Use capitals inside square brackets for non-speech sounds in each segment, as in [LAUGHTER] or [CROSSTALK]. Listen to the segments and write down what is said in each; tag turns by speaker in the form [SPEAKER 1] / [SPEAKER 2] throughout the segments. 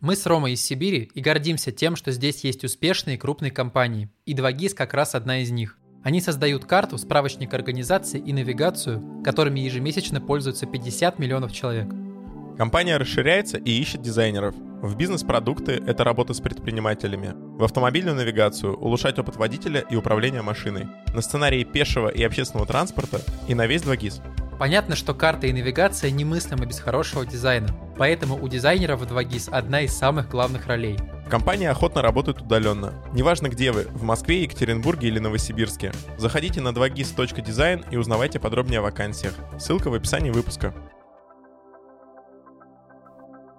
[SPEAKER 1] Мы с Ромой из Сибири и гордимся тем, что здесь есть успешные крупные компании, и 2GIS как раз одна из них. Они создают карту, справочник организации и навигацию, которыми ежемесячно пользуются 50 миллионов человек.
[SPEAKER 2] Компания расширяется и ищет дизайнеров. В бизнес-продукты — это работа с предпринимателями. В автомобильную навигацию — улучшать опыт водителя и управления машиной. На сценарии пешего и общественного транспорта и на весь 2GIS.
[SPEAKER 1] Понятно, что карта и навигация немыслимы без хорошего дизайна, поэтому у дизайнеров в 2GIS одна из самых главных ролей.
[SPEAKER 2] Компания охотно работает удаленно. Неважно где вы, в Москве, Екатеринбурге или Новосибирске. Заходите на 2gis.design и узнавайте подробнее о вакансиях. Ссылка в описании выпуска.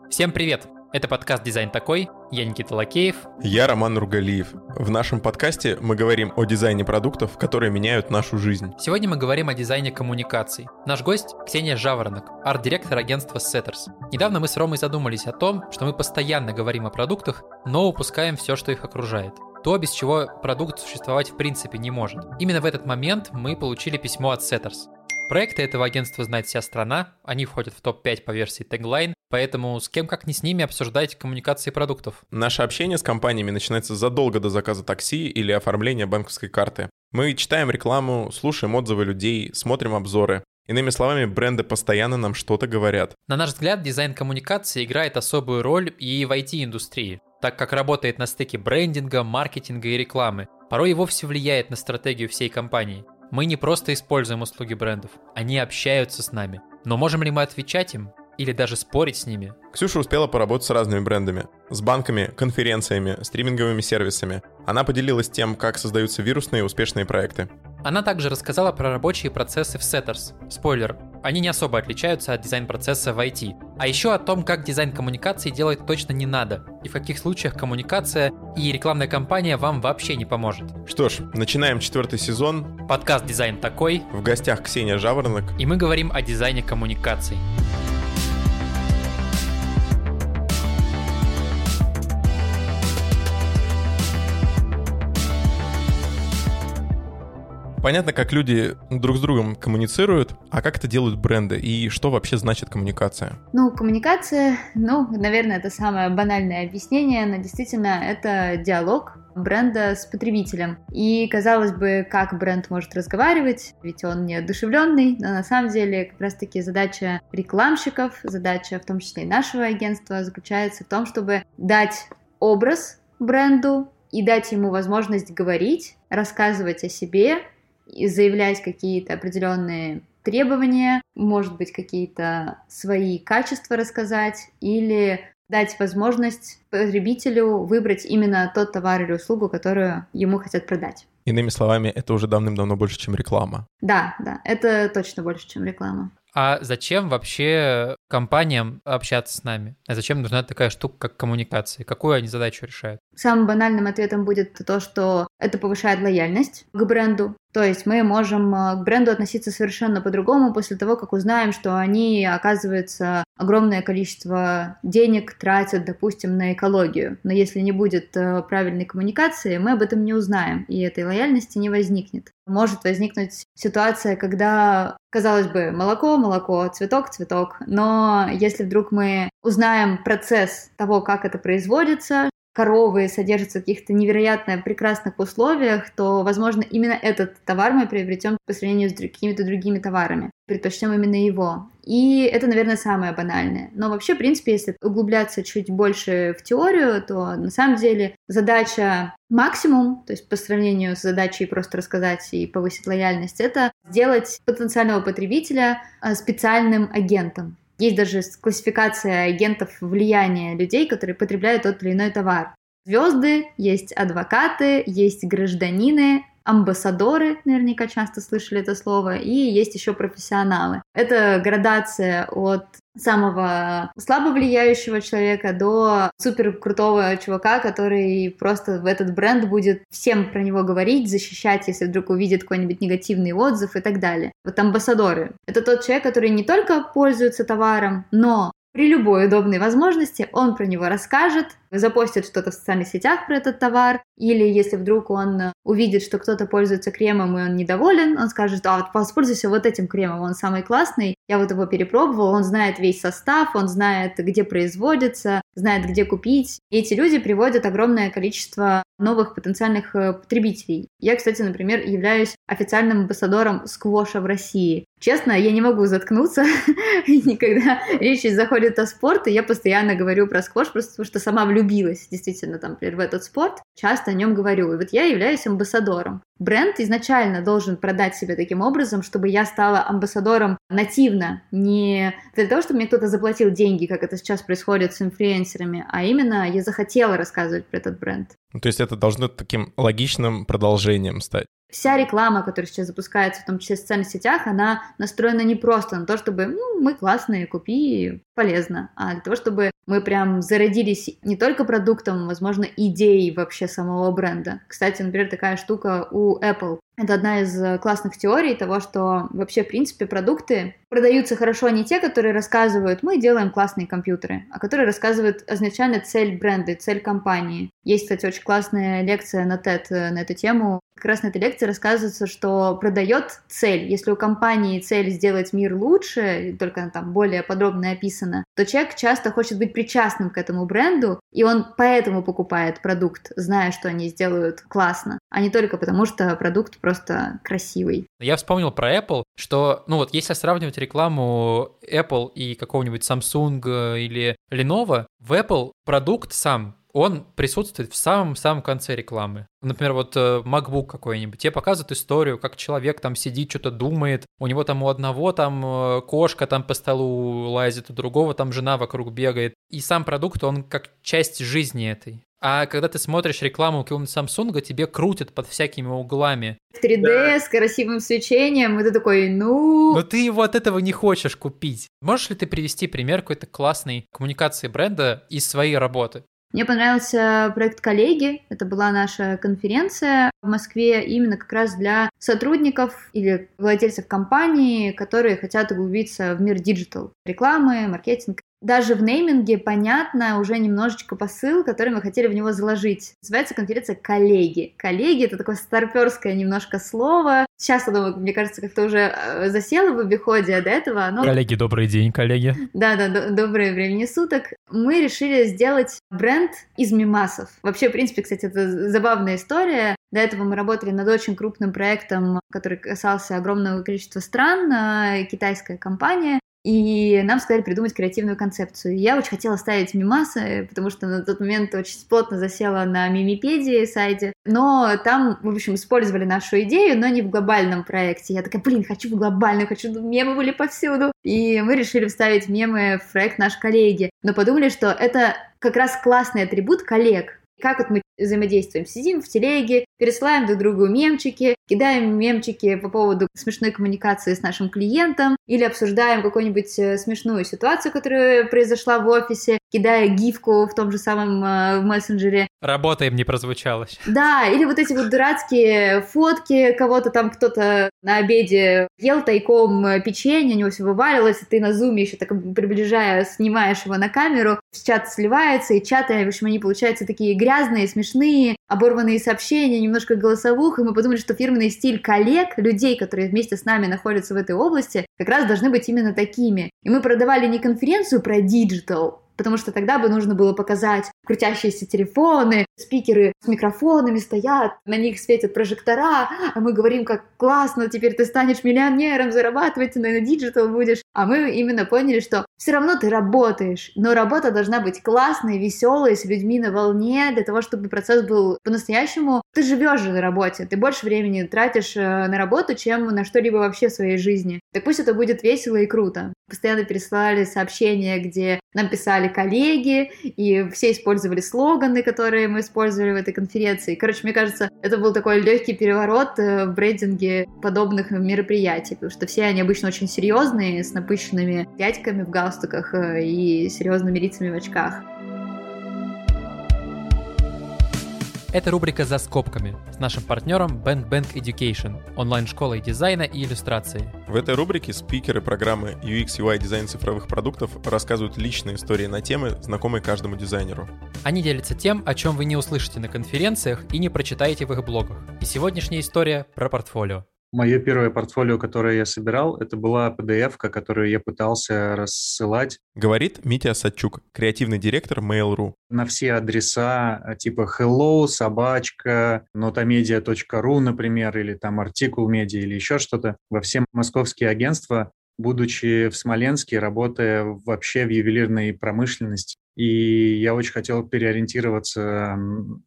[SPEAKER 1] Всем привет! Это подкаст «Дизайн такой». Я Никита Лакеев.
[SPEAKER 2] Я Роман Нургалиев. В нашем подкасте мы говорим о дизайне продуктов, которые меняют нашу жизнь.
[SPEAKER 1] Сегодня мы говорим о дизайне коммуникаций. Наш гость – Ксения Жаворонок, арт-директор агентства Setters. Недавно мы с Ромой задумались о том, что мы постоянно говорим о продуктах, но упускаем все, что их окружает то, без чего продукт существовать в принципе не может. Именно в этот момент мы получили письмо от Setters. Проекты этого агентства знает вся страна, они входят в топ-5 по версии Tagline, поэтому с кем как не с ними обсуждать коммуникации продуктов.
[SPEAKER 2] Наше общение с компаниями начинается задолго до заказа такси или оформления банковской карты. Мы читаем рекламу, слушаем отзывы людей, смотрим обзоры. Иными словами, бренды постоянно нам что-то говорят.
[SPEAKER 1] На наш взгляд, дизайн коммуникации играет особую роль и в IT-индустрии, так как работает на стыке брендинга, маркетинга и рекламы. Порой и вовсе влияет на стратегию всей компании. Мы не просто используем услуги брендов, они общаются с нами. Но можем ли мы отвечать им или даже спорить с ними?
[SPEAKER 2] Ксюша успела поработать с разными брендами. С банками, конференциями, стриминговыми сервисами. Она поделилась тем, как создаются вирусные успешные проекты.
[SPEAKER 1] Она также рассказала про рабочие процессы в Setters. Спойлер, они не особо отличаются от дизайн-процесса в IT. А еще о том, как дизайн коммуникации делать точно не надо, и в каких случаях коммуникация и рекламная кампания вам вообще не поможет.
[SPEAKER 2] Что ж, начинаем четвертый сезон.
[SPEAKER 1] Подкаст «Дизайн такой».
[SPEAKER 2] В гостях Ксения Жаворонок.
[SPEAKER 1] И мы говорим о дизайне коммуникаций.
[SPEAKER 2] Понятно, как люди друг с другом коммуницируют, а как это делают бренды и что вообще значит коммуникация?
[SPEAKER 3] Ну, коммуникация, ну, наверное, это самое банальное объяснение, но действительно это диалог бренда с потребителем. И, казалось бы, как бренд может разговаривать, ведь он неодушевленный, но на самом деле как раз-таки задача рекламщиков, задача в том числе и нашего агентства заключается в том, чтобы дать образ бренду и дать ему возможность говорить, рассказывать о себе, заявлять какие-то определенные требования, может быть, какие-то свои качества рассказать или дать возможность потребителю выбрать именно тот товар или услугу, которую ему хотят продать.
[SPEAKER 2] Иными словами, это уже давным-давно больше, чем реклама.
[SPEAKER 3] Да, да, это точно больше, чем реклама.
[SPEAKER 1] А зачем вообще компаниям общаться с нами? А зачем нужна такая штука, как коммуникация? Какую они задачу решают?
[SPEAKER 3] Самым банальным ответом будет то, что это повышает лояльность к бренду. То есть мы можем э, к бренду относиться совершенно по-другому после того, как узнаем, что они, оказывается, огромное количество денег тратят, допустим, на экологию. Но если не будет э, правильной коммуникации, мы об этом не узнаем, и этой лояльности не возникнет. Может возникнуть ситуация, когда, казалось бы, молоко, молоко, цветок, цветок, но если вдруг мы узнаем процесс того, как это производится, коровы содержатся в каких-то невероятно прекрасных условиях, то, возможно, именно этот товар мы приобретем по сравнению с какими-то другими товарами. Предпочтем именно его. И это, наверное, самое банальное. Но вообще, в принципе, если углубляться чуть больше в теорию, то на самом деле задача максимум, то есть по сравнению с задачей просто рассказать и повысить лояльность, это сделать потенциального потребителя э, специальным агентом. Есть даже классификация агентов влияния людей, которые потребляют тот или иной товар. Звезды, есть адвокаты, есть гражданины, амбассадоры, наверняка часто слышали это слово, и есть еще профессионалы. Это градация от самого слабо влияющего человека до супер крутого чувака, который просто в этот бренд будет всем про него говорить, защищать, если вдруг увидит какой-нибудь негативный отзыв и так далее. Вот амбассадоры. Это тот человек, который не только пользуется товаром, но при любой удобной возможности он про него расскажет, запостит что-то в социальных сетях про этот товар, или если вдруг он увидит, что кто-то пользуется кремом и он недоволен, он скажет, а вот воспользуйся вот этим кремом, он самый классный, я вот его перепробовал, он знает весь состав, он знает, где производится, знает, где купить. И эти люди приводят огромное количество новых потенциальных э, потребителей. Я, кстати, например, являюсь официальным амбассадором сквоша в России. Честно, я не могу заткнуться, [LAUGHS] никогда речь заходит о спорте, я постоянно говорю про сквош, просто потому что сама влюбилась действительно там, например, в этот спорт, часто о нем говорю. И вот я являюсь амбассадором. Бренд изначально должен продать себя таким образом, чтобы я стала амбассадором нативно, не для того, чтобы мне кто-то заплатил деньги, как это сейчас происходит с инфлюенсерами, а именно я захотела рассказывать про этот бренд.
[SPEAKER 2] То есть это должно таким логичным продолжением стать.
[SPEAKER 3] Вся реклама, которая сейчас запускается, в том числе в социальных сетях, она настроена не просто на то, чтобы ну, мы классные, купи, полезно, а для того, чтобы мы прям зародились не только продуктом, возможно, идеей вообще самого бренда. Кстати, например, такая штука у Apple. Это одна из классных теорий того, что вообще, в принципе, продукты продаются хорошо не те, которые рассказывают, мы делаем классные компьютеры, а которые рассказывают изначально цель бренда, цель компании. Есть, кстати, очень классная лекция на TED э, на эту тему. Как раз на этой лекции рассказывается, что продает цель. Если у компании цель сделать мир лучше, только она там более подробно описана, то человек часто хочет быть причастным к этому бренду, и он поэтому покупает продукт, зная, что они сделают классно, а не только потому, что продукт просто красивый.
[SPEAKER 1] Я вспомнил про Apple, что, ну вот, если сравнивать рекламу Apple и какого-нибудь Samsung э, или Lenovo, в Apple продукт сам он присутствует в самом-самом конце рекламы. Например, вот э, MacBook какой-нибудь, тебе показывают историю, как человек там сидит, что-то думает, у него там у одного там э, кошка там по столу лазит, у другого там жена вокруг бегает. И сам продукт, он как часть жизни этой. А когда ты смотришь рекламу какого-нибудь Samsung, тебе крутят под всякими углами.
[SPEAKER 3] В 3D да. с красивым свечением, и ты такой, ну...
[SPEAKER 1] Но ты его от этого не хочешь купить. Можешь ли ты привести пример какой-то классной коммуникации бренда из своей работы?
[SPEAKER 3] Мне понравился проект «Коллеги». Это была наша конференция в Москве именно как раз для сотрудников или владельцев компании, которые хотят углубиться в мир digital, рекламы, маркетинг даже в нейминге понятно уже немножечко посыл, который мы хотели в него заложить. Называется конференция «Коллеги». «Коллеги» — это такое старперское немножко слово. Сейчас оно, мне кажется, как-то уже э, засело в обиходе, а до этого оно...
[SPEAKER 1] Коллеги, добрый день, коллеги.
[SPEAKER 3] Да-да, доброе времени суток. Мы решили сделать бренд из мимасов. Вообще, в принципе, кстати, это забавная история. До этого мы работали над очень крупным проектом, который касался огромного количества стран, э, китайская компания, и нам сказали придумать креативную концепцию. Я очень хотела ставить мимасы, потому что на тот момент очень плотно засела на мимипедии сайте. Но там, в общем, использовали нашу идею, но не в глобальном проекте. Я такая, блин, хочу в глобальном, хочу, мемы были повсюду. И мы решили вставить мемы в проект «Наш коллеги». Но подумали, что это как раз классный атрибут коллег. Как вот мы взаимодействуем? Сидим в телеге, пересылаем друг другу мемчики, кидаем мемчики по поводу смешной коммуникации с нашим клиентом или обсуждаем какую-нибудь э, смешную ситуацию, которая произошла в офисе, кидая гифку в том же самом э, мессенджере.
[SPEAKER 1] Работаем не прозвучало.
[SPEAKER 3] Да, или вот эти вот дурацкие фотки, кого-то там кто-то на обеде ел тайком э, печенье, у него все вывалилось, и ты на зуме еще так приближая, снимаешь его на камеру, чат сливается, и чаты, в общем, они получаются такие грязные, смешные, оборванные сообщения, немножко голосовух, и мы подумали, что фирменный стиль коллег, людей, которые вместе с нами находятся в этой области, как раз должны быть именно такими. И мы продавали не конференцию про digital, потому что тогда бы нужно было показать крутящиеся телефоны, спикеры с микрофонами стоят, на них светят прожектора, а мы говорим, как классно, теперь ты станешь миллионером, зарабатывать на digital будешь. А мы именно поняли, что все равно ты работаешь, но работа должна быть классной, веселой, с людьми на волне, для того, чтобы процесс был по-настоящему. Ты живешь же на работе, ты больше времени тратишь э, на работу, чем на что-либо вообще в своей жизни. Так пусть это будет весело и круто. Постоянно пересылали сообщения, где нам писали коллеги, и все использовали слоганы, которые мы использовали в этой конференции. Короче, мне кажется, это был такой легкий переворот э, в брендинге подобных мероприятий, потому что все они обычно очень серьезные, с напыщенными дядьками в галстуках э, и серьезными лицами в очках.
[SPEAKER 1] Это рубрика «За скобками» с нашим партнером Band Bank Education, онлайн-школой дизайна и иллюстрации.
[SPEAKER 2] В этой рубрике спикеры программы UX UI дизайн цифровых продуктов рассказывают личные истории на темы, знакомые каждому дизайнеру.
[SPEAKER 1] Они делятся тем, о чем вы не услышите на конференциях и не прочитаете в их блогах. И сегодняшняя история про портфолио.
[SPEAKER 4] Мое первое портфолио, которое я собирал, это была PDF, которую я пытался рассылать.
[SPEAKER 2] Говорит Митя Садчук, креативный директор Mail.ru.
[SPEAKER 4] На все адреса а, типа hello, собачка, notamedia.ru, например, или там артикул медиа или еще что-то. Во все московские агентства будучи в Смоленске, работая вообще в ювелирной промышленности, и я очень хотел переориентироваться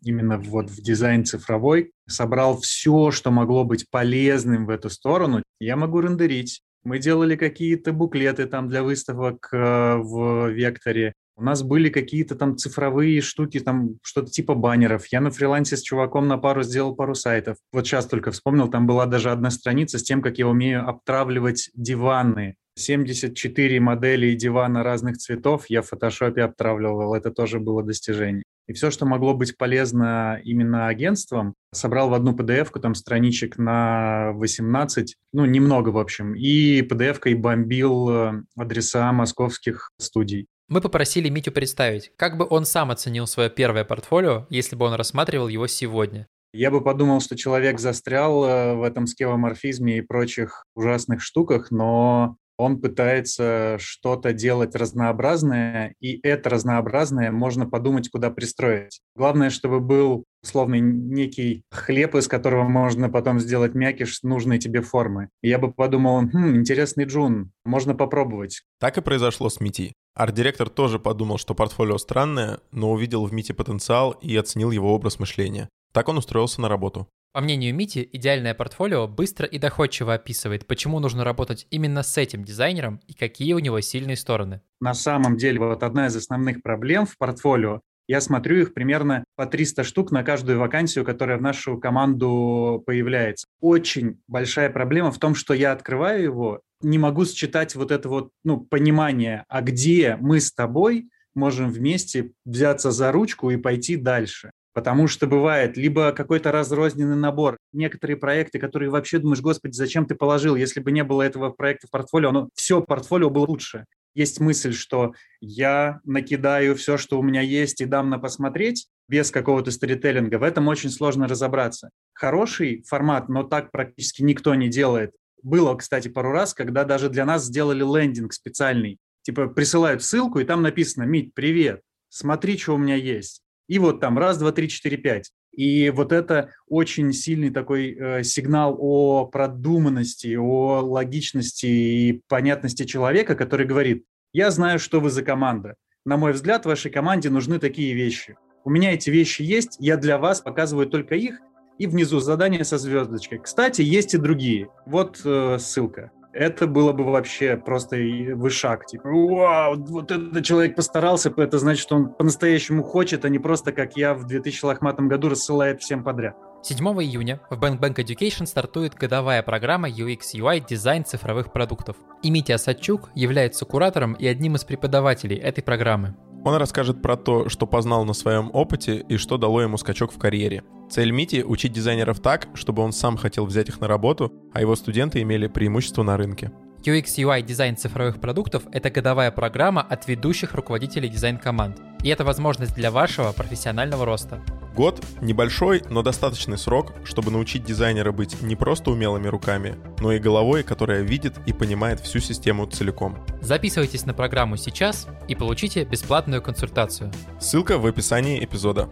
[SPEAKER 4] именно вот в дизайн цифровой. Собрал все, что могло быть полезным в эту сторону. Я могу рендерить. Мы делали какие-то буклеты там для выставок э, в Векторе. У нас были какие-то там цифровые штуки, там что-то типа баннеров. Я на фрилансе с чуваком на пару сделал пару сайтов. Вот сейчас только вспомнил, там была даже одна страница с тем, как я умею обтравливать диваны. 74 модели дивана разных цветов я в фотошопе обтравливал. Это тоже было достижение. И все, что могло быть полезно именно агентствам, собрал в одну PDF-ку, там страничек на 18, ну, немного, в общем, и PDF-кой бомбил э, адреса московских студий.
[SPEAKER 1] Мы попросили Митю представить, как бы он сам оценил свое первое портфолио, если бы он рассматривал его сегодня.
[SPEAKER 4] Я бы подумал, что человек застрял э, в этом скевоморфизме и прочих ужасных штуках, но он пытается что-то делать разнообразное, и это разнообразное можно подумать, куда пристроить. Главное, чтобы был условный некий хлеб, из которого можно потом сделать мякиш нужной тебе формы. Я бы подумал, хм, интересный джун, можно попробовать.
[SPEAKER 2] Так и произошло с Мити. Арт-директор тоже подумал, что портфолио странное, но увидел в Мите потенциал и оценил его образ мышления. Так он устроился на работу.
[SPEAKER 1] По мнению Мити, идеальное портфолио быстро и доходчиво описывает, почему нужно работать именно с этим дизайнером и какие у него сильные стороны.
[SPEAKER 4] На самом деле, вот одна из основных проблем в портфолио я смотрю их примерно по 300 штук на каждую вакансию, которая в нашу команду появляется. Очень большая проблема в том, что я открываю его, не могу считать вот это вот ну, понимание, а где мы с тобой можем вместе взяться за ручку и пойти дальше. Потому что бывает либо какой-то разрозненный набор, некоторые проекты, которые вообще думаешь, господи, зачем ты положил, если бы не было этого проекта в портфолио, оно, все портфолио было лучше. Есть мысль, что я накидаю все, что у меня есть, и дам на посмотреть, без какого-то сторителлинга. В этом очень сложно разобраться. Хороший формат, но так практически никто не делает. Было, кстати, пару раз, когда даже для нас сделали лендинг специальный. Типа присылают ссылку, и там написано «Мить, привет, смотри, что у меня есть». И вот там раз, два, три, четыре, пять. И вот это очень сильный такой э, сигнал о продуманности, о логичности и понятности человека, который говорит, я знаю, что вы за команда. На мой взгляд, вашей команде нужны такие вещи. У меня эти вещи есть, я для вас показываю только их, и внизу задание со звездочкой. Кстати, есть и другие. Вот э, ссылка это было бы вообще просто вышаг. Типа, вау, вот этот человек постарался, это значит, что он по-настоящему хочет, а не просто, как я в 2000 лохматом году, рассылает всем подряд.
[SPEAKER 1] 7 июня в Bank Bank Education стартует годовая программа UX UI дизайн цифровых продуктов. И Митя Садчук является куратором и одним из преподавателей этой программы.
[SPEAKER 2] Он расскажет про то, что познал на своем опыте и что дало ему скачок в карьере. Цель Мити — учить дизайнеров так, чтобы он сам хотел взять их на работу, а его студенты имели преимущество на рынке.
[SPEAKER 1] UX UI дизайн цифровых продуктов – это годовая программа от ведущих руководителей дизайн-команд. И это возможность для вашего профессионального роста.
[SPEAKER 2] Год – небольшой, но достаточный срок, чтобы научить дизайнера быть не просто умелыми руками, но и головой, которая видит и понимает всю систему целиком.
[SPEAKER 1] Записывайтесь на программу сейчас и получите бесплатную консультацию.
[SPEAKER 2] Ссылка в описании эпизода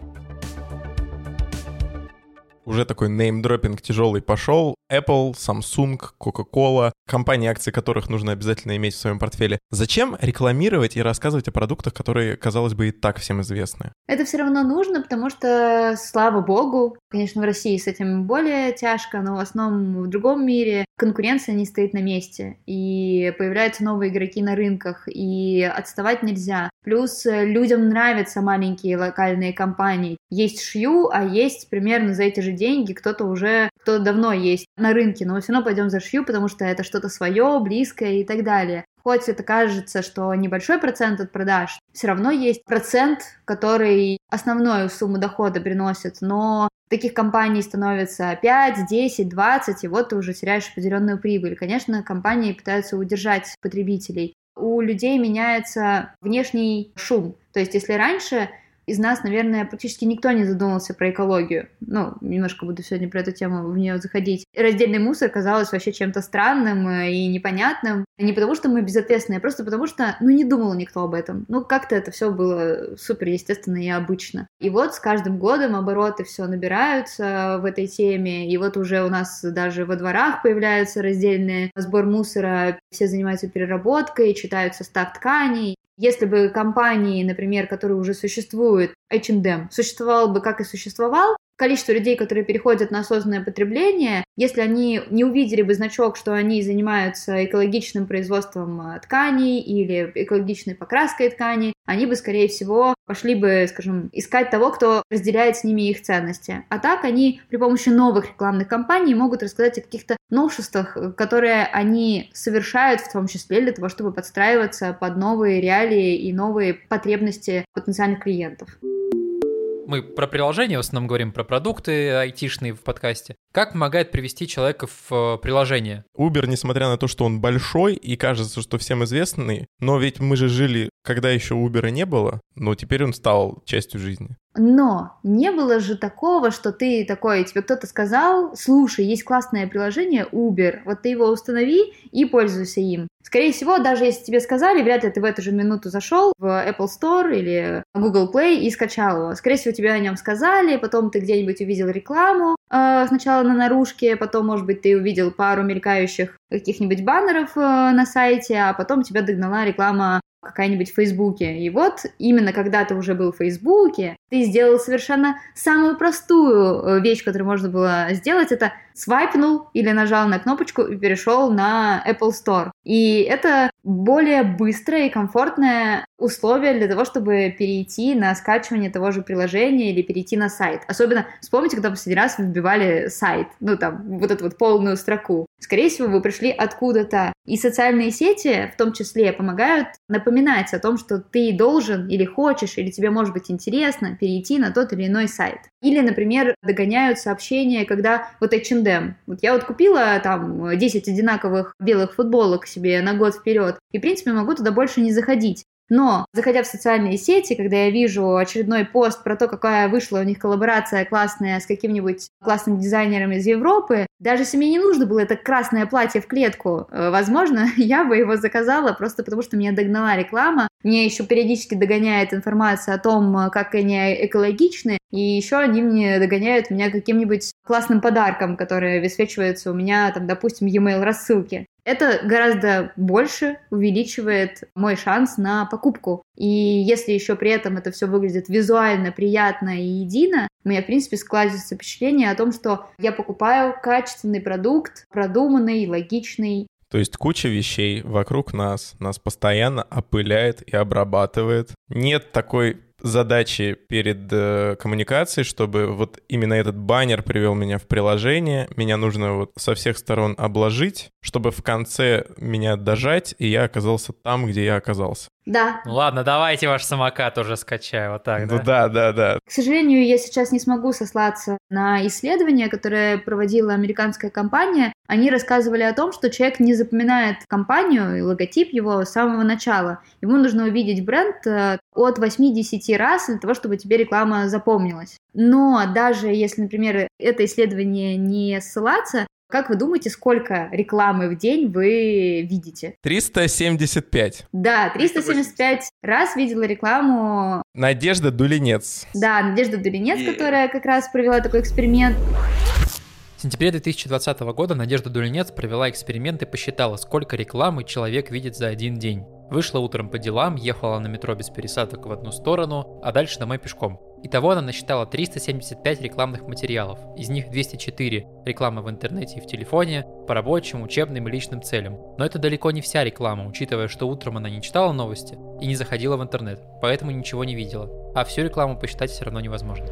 [SPEAKER 2] уже такой неймдропинг тяжелый пошел. Apple, Samsung, Coca-Cola, компании, акции которых нужно обязательно иметь в своем портфеле. Зачем рекламировать и рассказывать о продуктах, которые, казалось бы, и так всем известны?
[SPEAKER 3] Это все равно нужно, потому что, слава богу, конечно, в России с этим более тяжко, но в основном в другом мире конкуренция не стоит на месте, и появляются новые игроки на рынках, и отставать нельзя. Плюс людям нравятся маленькие локальные компании. Есть шью, а есть примерно за эти же деньги кто-то уже, кто давно есть на рынке, но мы все равно пойдем за шью, потому что это что-то свое, близкое и так далее. хоть это кажется, что небольшой процент от продаж, все равно есть процент, который основную сумму дохода приносит, но таких компаний становится 5, 10, 20, и вот ты уже теряешь определенную прибыль. Конечно, компании пытаются удержать потребителей. У людей меняется внешний шум. То есть, если раньше из нас, наверное, практически никто не задумывался про экологию. Ну, немножко буду сегодня про эту тему в нее заходить. Раздельный мусор казалось вообще чем-то странным э, и непонятным. Не потому, что мы безответственные, а просто потому, что, ну, не думал никто об этом. Ну, как-то это все было супер естественно и обычно. И вот с каждым годом обороты все набираются в этой теме, и вот уже у нас даже во дворах появляются раздельные сбор мусора, все занимаются переработкой, читают состав тканей, если бы компании, например, которые уже существуют, H&M, существовал бы как и существовал, количество людей, которые переходят на осознанное потребление, если они не увидели бы значок, что они занимаются экологичным производством э, тканей или экологичной покраской тканей, они бы, скорее всего, пошли бы, скажем, искать того, кто разделяет с ними их ценности. А так они при помощи новых рекламных кампаний могут рассказать о каких-то новшествах, э, которые они совершают, в том числе для того, чтобы подстраиваться под новые реалии и новые потребности потенциальных клиентов
[SPEAKER 1] мы про приложение в основном говорим, про продукты айтишные в подкасте. Как помогает привести человека в э, приложение?
[SPEAKER 2] Uber, несмотря на то, что он большой и кажется, что всем известный, но ведь мы же жили, когда еще Uber не было, но теперь он стал частью жизни.
[SPEAKER 3] Но не было же такого, что ты такой, тебе кто-то сказал, слушай, есть классное приложение Uber, вот ты его установи и пользуйся им. Скорее всего, даже если тебе сказали, вряд ли ты в эту же минуту зашел в Apple Store или Google Play и скачал его. Скорее всего, тебе о нем сказали, потом ты где-нибудь увидел рекламу, сначала на наружке, потом, может быть, ты увидел пару мелькающих каких-нибудь баннеров э, на сайте, а потом тебя догнала реклама какая-нибудь в Фейсбуке. И вот именно когда ты уже был в Фейсбуке, ты сделал совершенно самую простую э, вещь, которую можно было сделать, это свайпнул или нажал на кнопочку и перешел на Apple Store. И это более быстрое и комфортное условие для того, чтобы перейти на скачивание того же приложения или перейти на сайт. Особенно вспомните, когда последний раз вы вбивали сайт, ну там, вот эту вот полную строку. Скорее всего, вы пришли откуда-то. И социальные сети в том числе помогают напоминать о том, что ты должен или хочешь, или тебе может быть интересно перейти на тот или иной сайт. Или, например, догоняют сообщения, когда вот H&M. Вот я вот купила там 10 одинаковых белых футболок себе на год вперед, и, в принципе, могу туда больше не заходить. Но, заходя в социальные сети, когда я вижу очередной пост про то, какая вышла у них коллаборация классная с каким-нибудь классным дизайнером из Европы, даже если мне не нужно было это красное платье в клетку, э, возможно, [LAUGHS] я бы его заказала просто потому, что меня догнала реклама. Мне еще периодически догоняет информация о том, как они экологичны, и еще они мне догоняют меня каким-нибудь классным подарком, который высвечивается у меня, там, допустим, e-mail рассылки. Это гораздо больше увеличивает мой шанс на покупку. И если еще при этом это все выглядит визуально приятно и едино, у меня, в принципе, складывается впечатление о том, что я покупаю качественный продукт, продуманный, логичный,
[SPEAKER 2] то есть куча вещей вокруг нас, нас постоянно опыляет и обрабатывает. Нет такой задачи перед э, коммуникацией, чтобы вот именно этот баннер привел меня в приложение. Меня нужно вот со всех сторон обложить, чтобы в конце меня дожать, и я оказался там, где я оказался.
[SPEAKER 3] Да.
[SPEAKER 1] Ну ладно, давайте ваш самокат уже скачаю, вот так,
[SPEAKER 2] ну, да? да, да, да.
[SPEAKER 3] К сожалению, я сейчас не смогу сослаться на исследование, которое проводила американская компания. Они рассказывали о том, что человек не запоминает компанию и логотип его с самого начала. Ему нужно увидеть бренд э, от 8-10 раз для того, чтобы тебе реклама запомнилась. Но даже если, например, это исследование не ссылаться, как вы думаете, сколько рекламы в день вы видите?
[SPEAKER 2] 375.
[SPEAKER 3] Да, 375 раз видела рекламу.
[SPEAKER 2] Надежда Дулинец.
[SPEAKER 3] Да, Надежда Дулинец, yeah. которая как раз провела такой эксперимент.
[SPEAKER 1] В сентябре 2020 года Надежда Дулинец провела эксперимент и посчитала, сколько рекламы человек видит за один день. Вышла утром по делам, ехала на метро без пересадок в одну сторону, а дальше домой пешком. Итого она насчитала 375 рекламных материалов, из них 204 рекламы в интернете и в телефоне, по рабочим, учебным и личным целям. Но это далеко не вся реклама, учитывая, что утром она не читала новости и не заходила в интернет, поэтому ничего не видела. А всю рекламу посчитать все равно невозможно.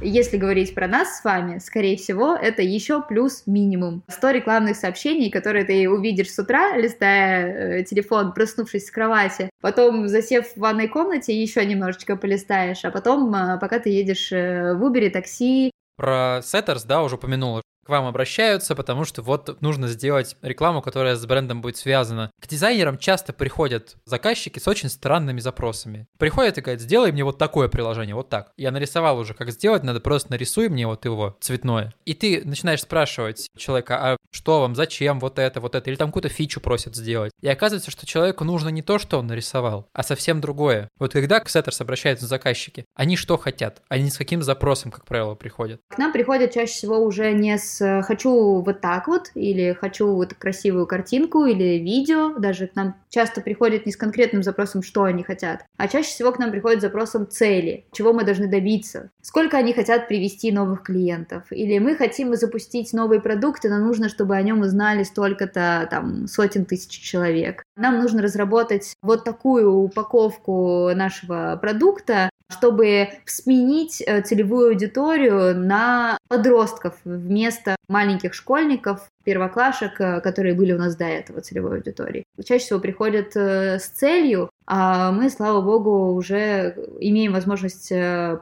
[SPEAKER 3] Если говорить про нас с вами, скорее всего, это еще плюс минимум. 100 рекламных сообщений, которые ты увидишь с утра, листая э, телефон, проснувшись с кровати, потом засев в ванной комнате, еще немножечко полистаешь, а потом, э, пока ты едешь э, в Uber, такси,
[SPEAKER 1] про Setters, да, уже упомянула, к вам обращаются, потому что вот нужно сделать рекламу, которая с брендом будет связана. К дизайнерам часто приходят заказчики с очень странными запросами. Приходят и говорят, сделай мне вот такое приложение, вот так. Я нарисовал уже, как сделать, надо просто нарисуй мне вот его цветное. И ты начинаешь спрашивать человека, а что вам, зачем, вот это, вот это, или там какую-то фичу просят сделать. И оказывается, что человеку нужно не то, что он нарисовал, а совсем другое. Вот когда к Setters обращаются заказчики, они что хотят? Они с каким запросом, как правило, приходят?
[SPEAKER 3] К нам приходят чаще всего уже не с Э, хочу вот так вот, или хочу вот красивую картинку, или видео. Даже к нам часто приходят не с конкретным запросом, что они хотят, а чаще всего к нам приходят с запросом цели, чего мы должны добиться, сколько они хотят привести новых клиентов, или мы хотим запустить новые продукты, но нужно, чтобы о нем узнали столько-то там сотен тысяч человек. Нам нужно разработать вот такую упаковку нашего продукта, чтобы сменить э, целевую аудиторию на подростков вместо маленьких школьников, первоклашек, э, которые были у нас до этого целевой аудитории. Чаще всего приходят э, с целью, а мы, слава богу, уже имеем возможность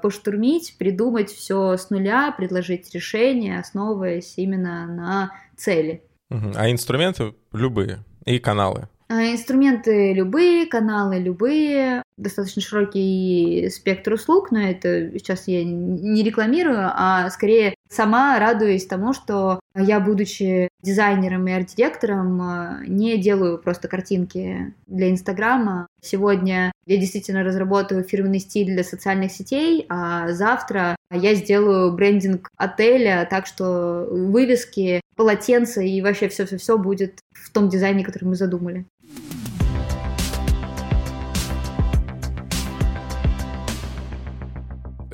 [SPEAKER 3] поштурмить, придумать все с нуля, предложить решение, основываясь именно на цели.
[SPEAKER 2] А инструменты любые и каналы?
[SPEAKER 3] А, инструменты любые, каналы любые, достаточно широкий спектр услуг, но это сейчас я не рекламирую, а скорее сама радуюсь тому, что я, будучи дизайнером и арт-директором, не делаю просто картинки для Инстаграма. Сегодня я действительно разработаю фирменный стиль для социальных сетей, а завтра я сделаю брендинг отеля так, что вывески, полотенца и вообще все-все-все будет в том дизайне, который мы задумали.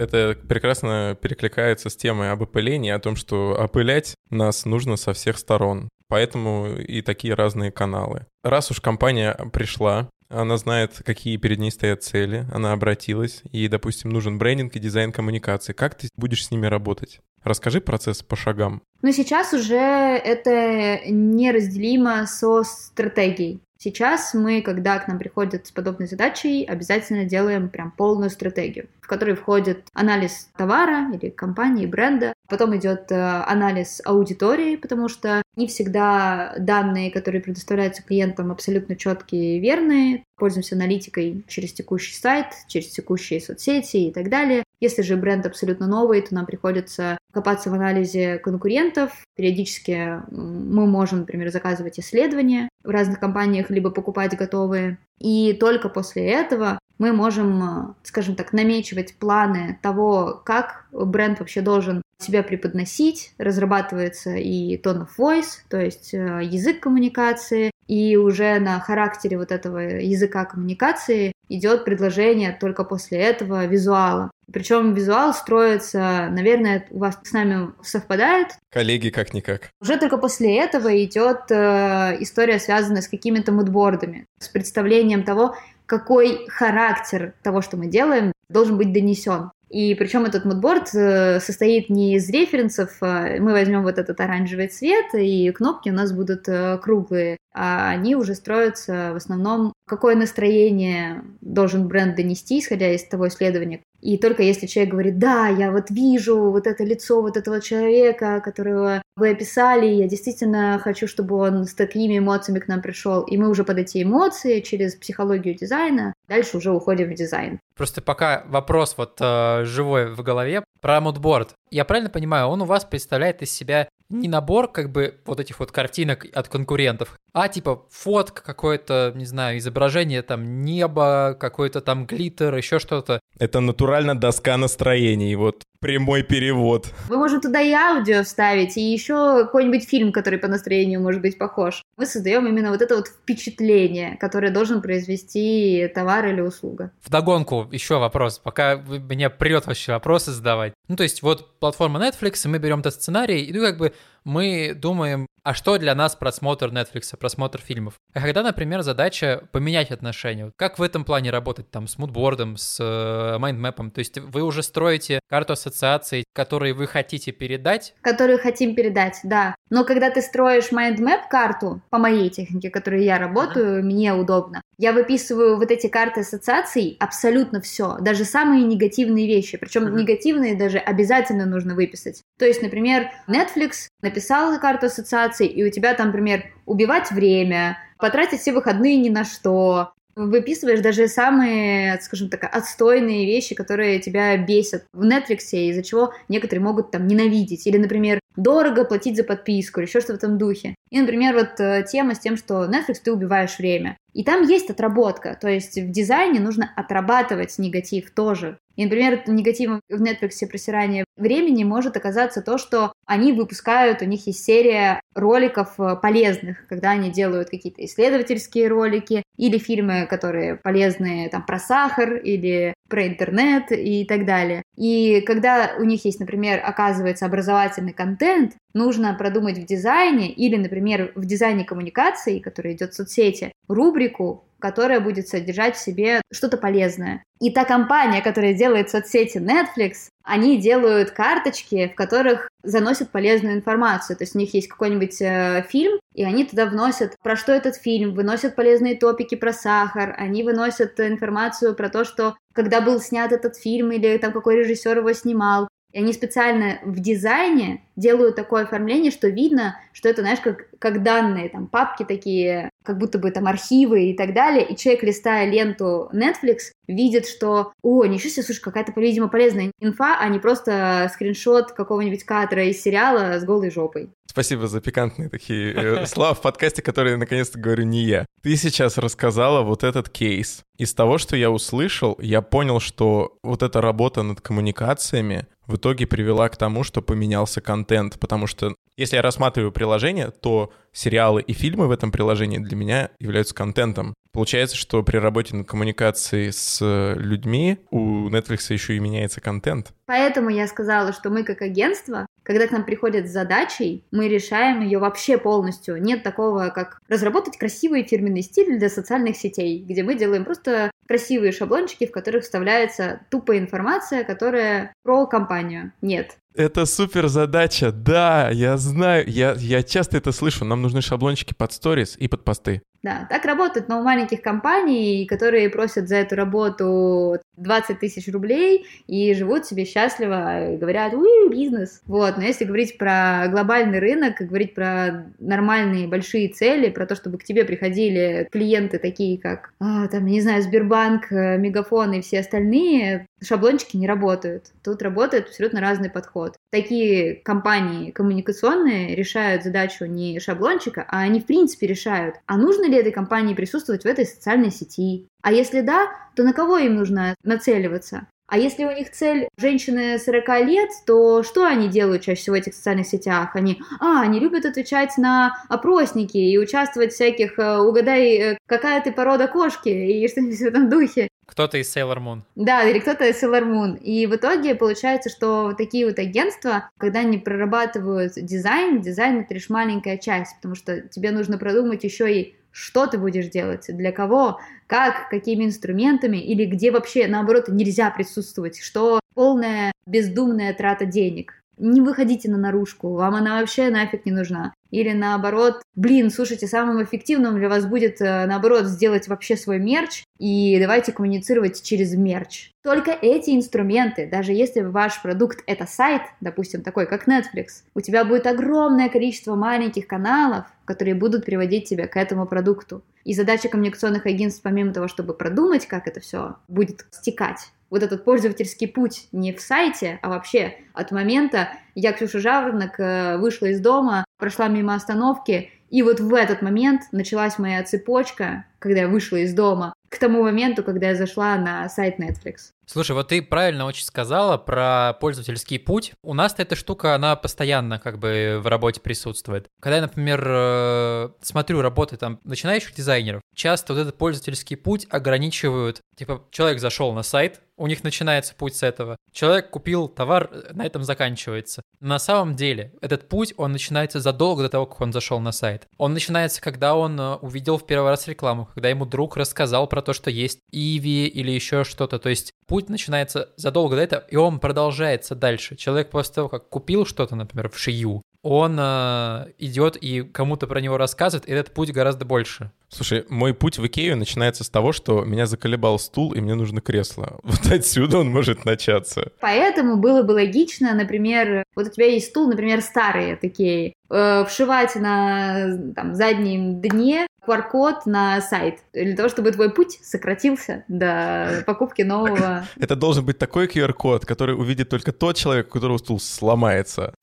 [SPEAKER 2] Это прекрасно перекликается с темой об опылении, о том, что опылять нас нужно со всех сторон. Поэтому и такие разные каналы. Раз уж компания пришла, она знает, какие перед ней стоят цели, она обратилась, и, допустим, нужен брендинг и дизайн коммуникации. Как ты будешь с ними работать? Расскажи процесс по шагам.
[SPEAKER 3] Ну, сейчас уже это неразделимо со стратегией. Сейчас мы, когда к нам приходят с подобной задачей, обязательно делаем прям полную стратегию, в которой входит анализ товара или компании, бренда, потом идет э, анализ аудитории, потому что не всегда данные, которые предоставляются клиентам, абсолютно четкие и верные. Пользуемся аналитикой через текущий сайт, через текущие соцсети и так далее. Если же бренд абсолютно новый, то нам приходится копаться в анализе конкурентов. Периодически мы можем, например, заказывать исследования в разных компаниях, либо покупать готовые. И только после этого мы можем, скажем так, намечивать планы того, как бренд вообще должен себя преподносить. Разрабатывается и tone of voice, то есть э, язык коммуникации, и уже на характере вот этого языка коммуникации идет предложение только после этого визуала. Причем визуал строится, наверное, у вас с нами совпадает.
[SPEAKER 2] Коллеги как-никак.
[SPEAKER 3] Уже только после этого идет э, история, связанная с какими-то мудбордами, с представлением того, какой характер того, что мы делаем, должен быть донесен. И причем этот мудборд э, состоит не из референсов, а мы возьмем вот этот оранжевый цвет, и кнопки у нас будут э, круглые, а они уже строятся в основном, какое настроение должен бренд донести, исходя из того исследования, и только если человек говорит, да, я вот вижу вот это лицо вот этого человека, которого вы описали, я действительно хочу, чтобы он с такими эмоциями к нам пришел, и мы уже под эти эмоции через психологию дизайна дальше уже уходим в дизайн.
[SPEAKER 1] Просто пока вопрос вот э, живой в голове про мудборд. Я правильно понимаю, он у вас представляет из себя не набор как бы вот этих вот картинок от конкурентов, а типа фотка какое-то, не знаю, изображение там неба, какой-то там глиттер, еще что-то.
[SPEAKER 2] Это натурально доска настроений, вот прямой перевод.
[SPEAKER 3] Мы можем туда и аудио вставить, и еще какой-нибудь фильм, который по настроению может быть похож. Мы создаем именно вот это вот впечатление, которое должен произвести товар или услуга.
[SPEAKER 1] Вдогонку еще вопрос, пока меня прет вообще вопросы задавать. Ну, то есть вот платформа Netflix, и мы берем этот сценарий, и ну, как бы мы думаем, А что для нас просмотр Netflix, просмотр фильмов? А когда, например, задача поменять отношения? Как в этом плане работать там с moodboard ом, с э, mind map ом? То есть вы уже строите карту ассоциаций, которые вы хотите передать?
[SPEAKER 3] Которую хотим передать, да. Но когда ты строишь mind map карту по моей технике, которой я работаю, uh-huh. мне удобно. Я выписываю вот эти карты ассоциаций абсолютно все, даже самые негативные вещи. Причем uh-huh. негативные даже обязательно нужно выписать. То есть, например, Netflix написал карту ассоциаций, и у тебя там, например, убивать время, потратить все выходные ни на что, выписываешь даже самые, скажем так, отстойные вещи, которые тебя бесят в Netflix, из-за чего некоторые могут там ненавидеть. Или, например, дорого платить за подписку, или еще что-то в этом духе. И, например, вот э, тема с тем, что Netflix ты убиваешь время. И там есть отработка, то есть в дизайне нужно отрабатывать негатив тоже. И, например, негативом в Netflix просирания времени может оказаться то, что они выпускают, у них есть серия роликов э, полезных, когда они делают какие-то исследовательские ролики или фильмы, которые полезные там про сахар или про интернет и так далее. И когда у них есть, например, оказывается образовательный контент, нужно продумать в дизайне или, например, в дизайне коммуникации, который идет в соцсети, рубрику, которая будет содержать в себе что-то полезное. И та компания, которая делает соцсети Netflix, они делают карточки, в которых заносят полезную информацию. То есть у них есть какой-нибудь э, фильм, и они туда вносят, про что этот фильм, выносят полезные топики про сахар, они выносят информацию про то, что когда был снят этот фильм или там какой режиссер его снимал, и они специально в дизайне делают такое оформление, что видно, что это, знаешь, как, как данные, там, папки такие, как будто бы там архивы и так далее. И человек, листая ленту Netflix, видит, что, о, ничего себе, слушай, какая-то, видимо, полезная инфа, а не просто скриншот какого-нибудь кадра из сериала с голой жопой.
[SPEAKER 2] Спасибо за пикантные такие э, [LAUGHS] слова в подкасте, которые наконец-то говорю не я. Ты сейчас рассказала вот этот кейс. Из того, что я услышал, я понял, что вот эта работа над коммуникациями в итоге привела к тому, что поменялся контент, потому что если я рассматриваю приложение, то сериалы и фильмы в этом приложении для меня являются контентом. Получается, что при работе над коммуникацией с людьми у Netflix еще и меняется контент.
[SPEAKER 3] Поэтому я сказала, что мы как агентство, когда к нам приходят с задачей, мы решаем ее вообще полностью. Нет такого, как разработать красивый фирменный стиль для социальных сетей, где мы делаем просто красивые шаблончики, в которых вставляется тупая информация, которая про компанию. Нет.
[SPEAKER 2] Это супер задача, да, я знаю, я, я часто это слышу, нам нужны шаблончики под сторис и под посты.
[SPEAKER 3] Да, так работает, но у маленьких компаний, которые просят за эту работу 20 тысяч рублей и живут себе счастливо, говорят, уй, бизнес. Вот, но если говорить про глобальный рынок, говорить про нормальные большие цели, про то, чтобы к тебе приходили клиенты такие, как, а, там, не знаю, Сбербанк, Мегафон и все остальные, шаблончики не работают. Тут работает абсолютно разный подход. Такие компании коммуникационные решают задачу не шаблончика, а они в принципе решают, а нужно ли этой компании присутствовать в этой социальной сети. А если да, то на кого им нужно нацеливаться? А если у них цель женщины 40 лет, то что они делают чаще всего в этих социальных сетях? Они, а, они любят отвечать на опросники и участвовать в всяких э, «угадай, э, какая ты порода кошки» и что-нибудь в этом духе.
[SPEAKER 1] Кто-то из Sailor Moon.
[SPEAKER 3] Да, или кто-то из Sailor Moon. И в итоге получается, что такие вот агентства, когда они прорабатывают дизайн, дизайн это лишь маленькая часть, потому что тебе нужно продумать еще и что ты будешь делать, для кого, как, какими инструментами, или где вообще, наоборот, нельзя присутствовать, что полная бездумная трата денег. Не выходите на наружку, вам она вообще нафиг не нужна. Или наоборот, блин, слушайте, самым эффективным для вас будет, э, наоборот, сделать вообще свой мерч и давайте коммуницировать через мерч. Только эти инструменты, даже если ваш продукт это сайт, допустим, такой как Netflix, у тебя будет огромное количество маленьких каналов, которые будут приводить тебя к этому продукту. И задача коммуникационных агентств, помимо того, чтобы продумать, как это все будет стекать, вот этот пользовательский путь не в сайте, а вообще от момента я, Ксюша Жаворонок, э, вышла из дома, прошла мимо остановки, и вот в этот момент началась моя цепочка, когда я вышла из дома, к тому моменту, когда я зашла на сайт Netflix.
[SPEAKER 1] Слушай, вот ты правильно очень сказала про пользовательский путь. У нас эта штука, она постоянно как бы в работе присутствует. Когда я, например, э, смотрю работы там начинающих дизайнеров, часто вот этот пользовательский путь ограничивают. Типа, человек зашел на сайт, у них начинается путь с этого. Человек купил товар, на этом заканчивается. На самом деле, этот путь, он начинается задолго до того, как он зашел на сайт. Он начинается, когда он э, увидел в первый раз рекламу, когда ему друг рассказал про то, что есть Иви или еще что-то. То есть путь начинается задолго до этого, и он продолжается дальше. Человек после того, как купил что-то, например, в Шию, он э, идет и кому-то про него рассказывает, и этот путь гораздо больше.
[SPEAKER 2] Слушай, мой путь в Икею начинается с того, что меня заколебал стул, и мне нужно кресло. [LAUGHS] Вот отсюда он может начаться.
[SPEAKER 3] Поэтому было бы логично, например, вот у тебя есть стул, например, старые такие, э, вшивать на там, заднем дне QR-код на сайт, для того, чтобы твой путь сократился до [LAUGHS] покупки нового.
[SPEAKER 2] Это должен быть такой QR-код, который увидит только тот человек, у которого стул сломается.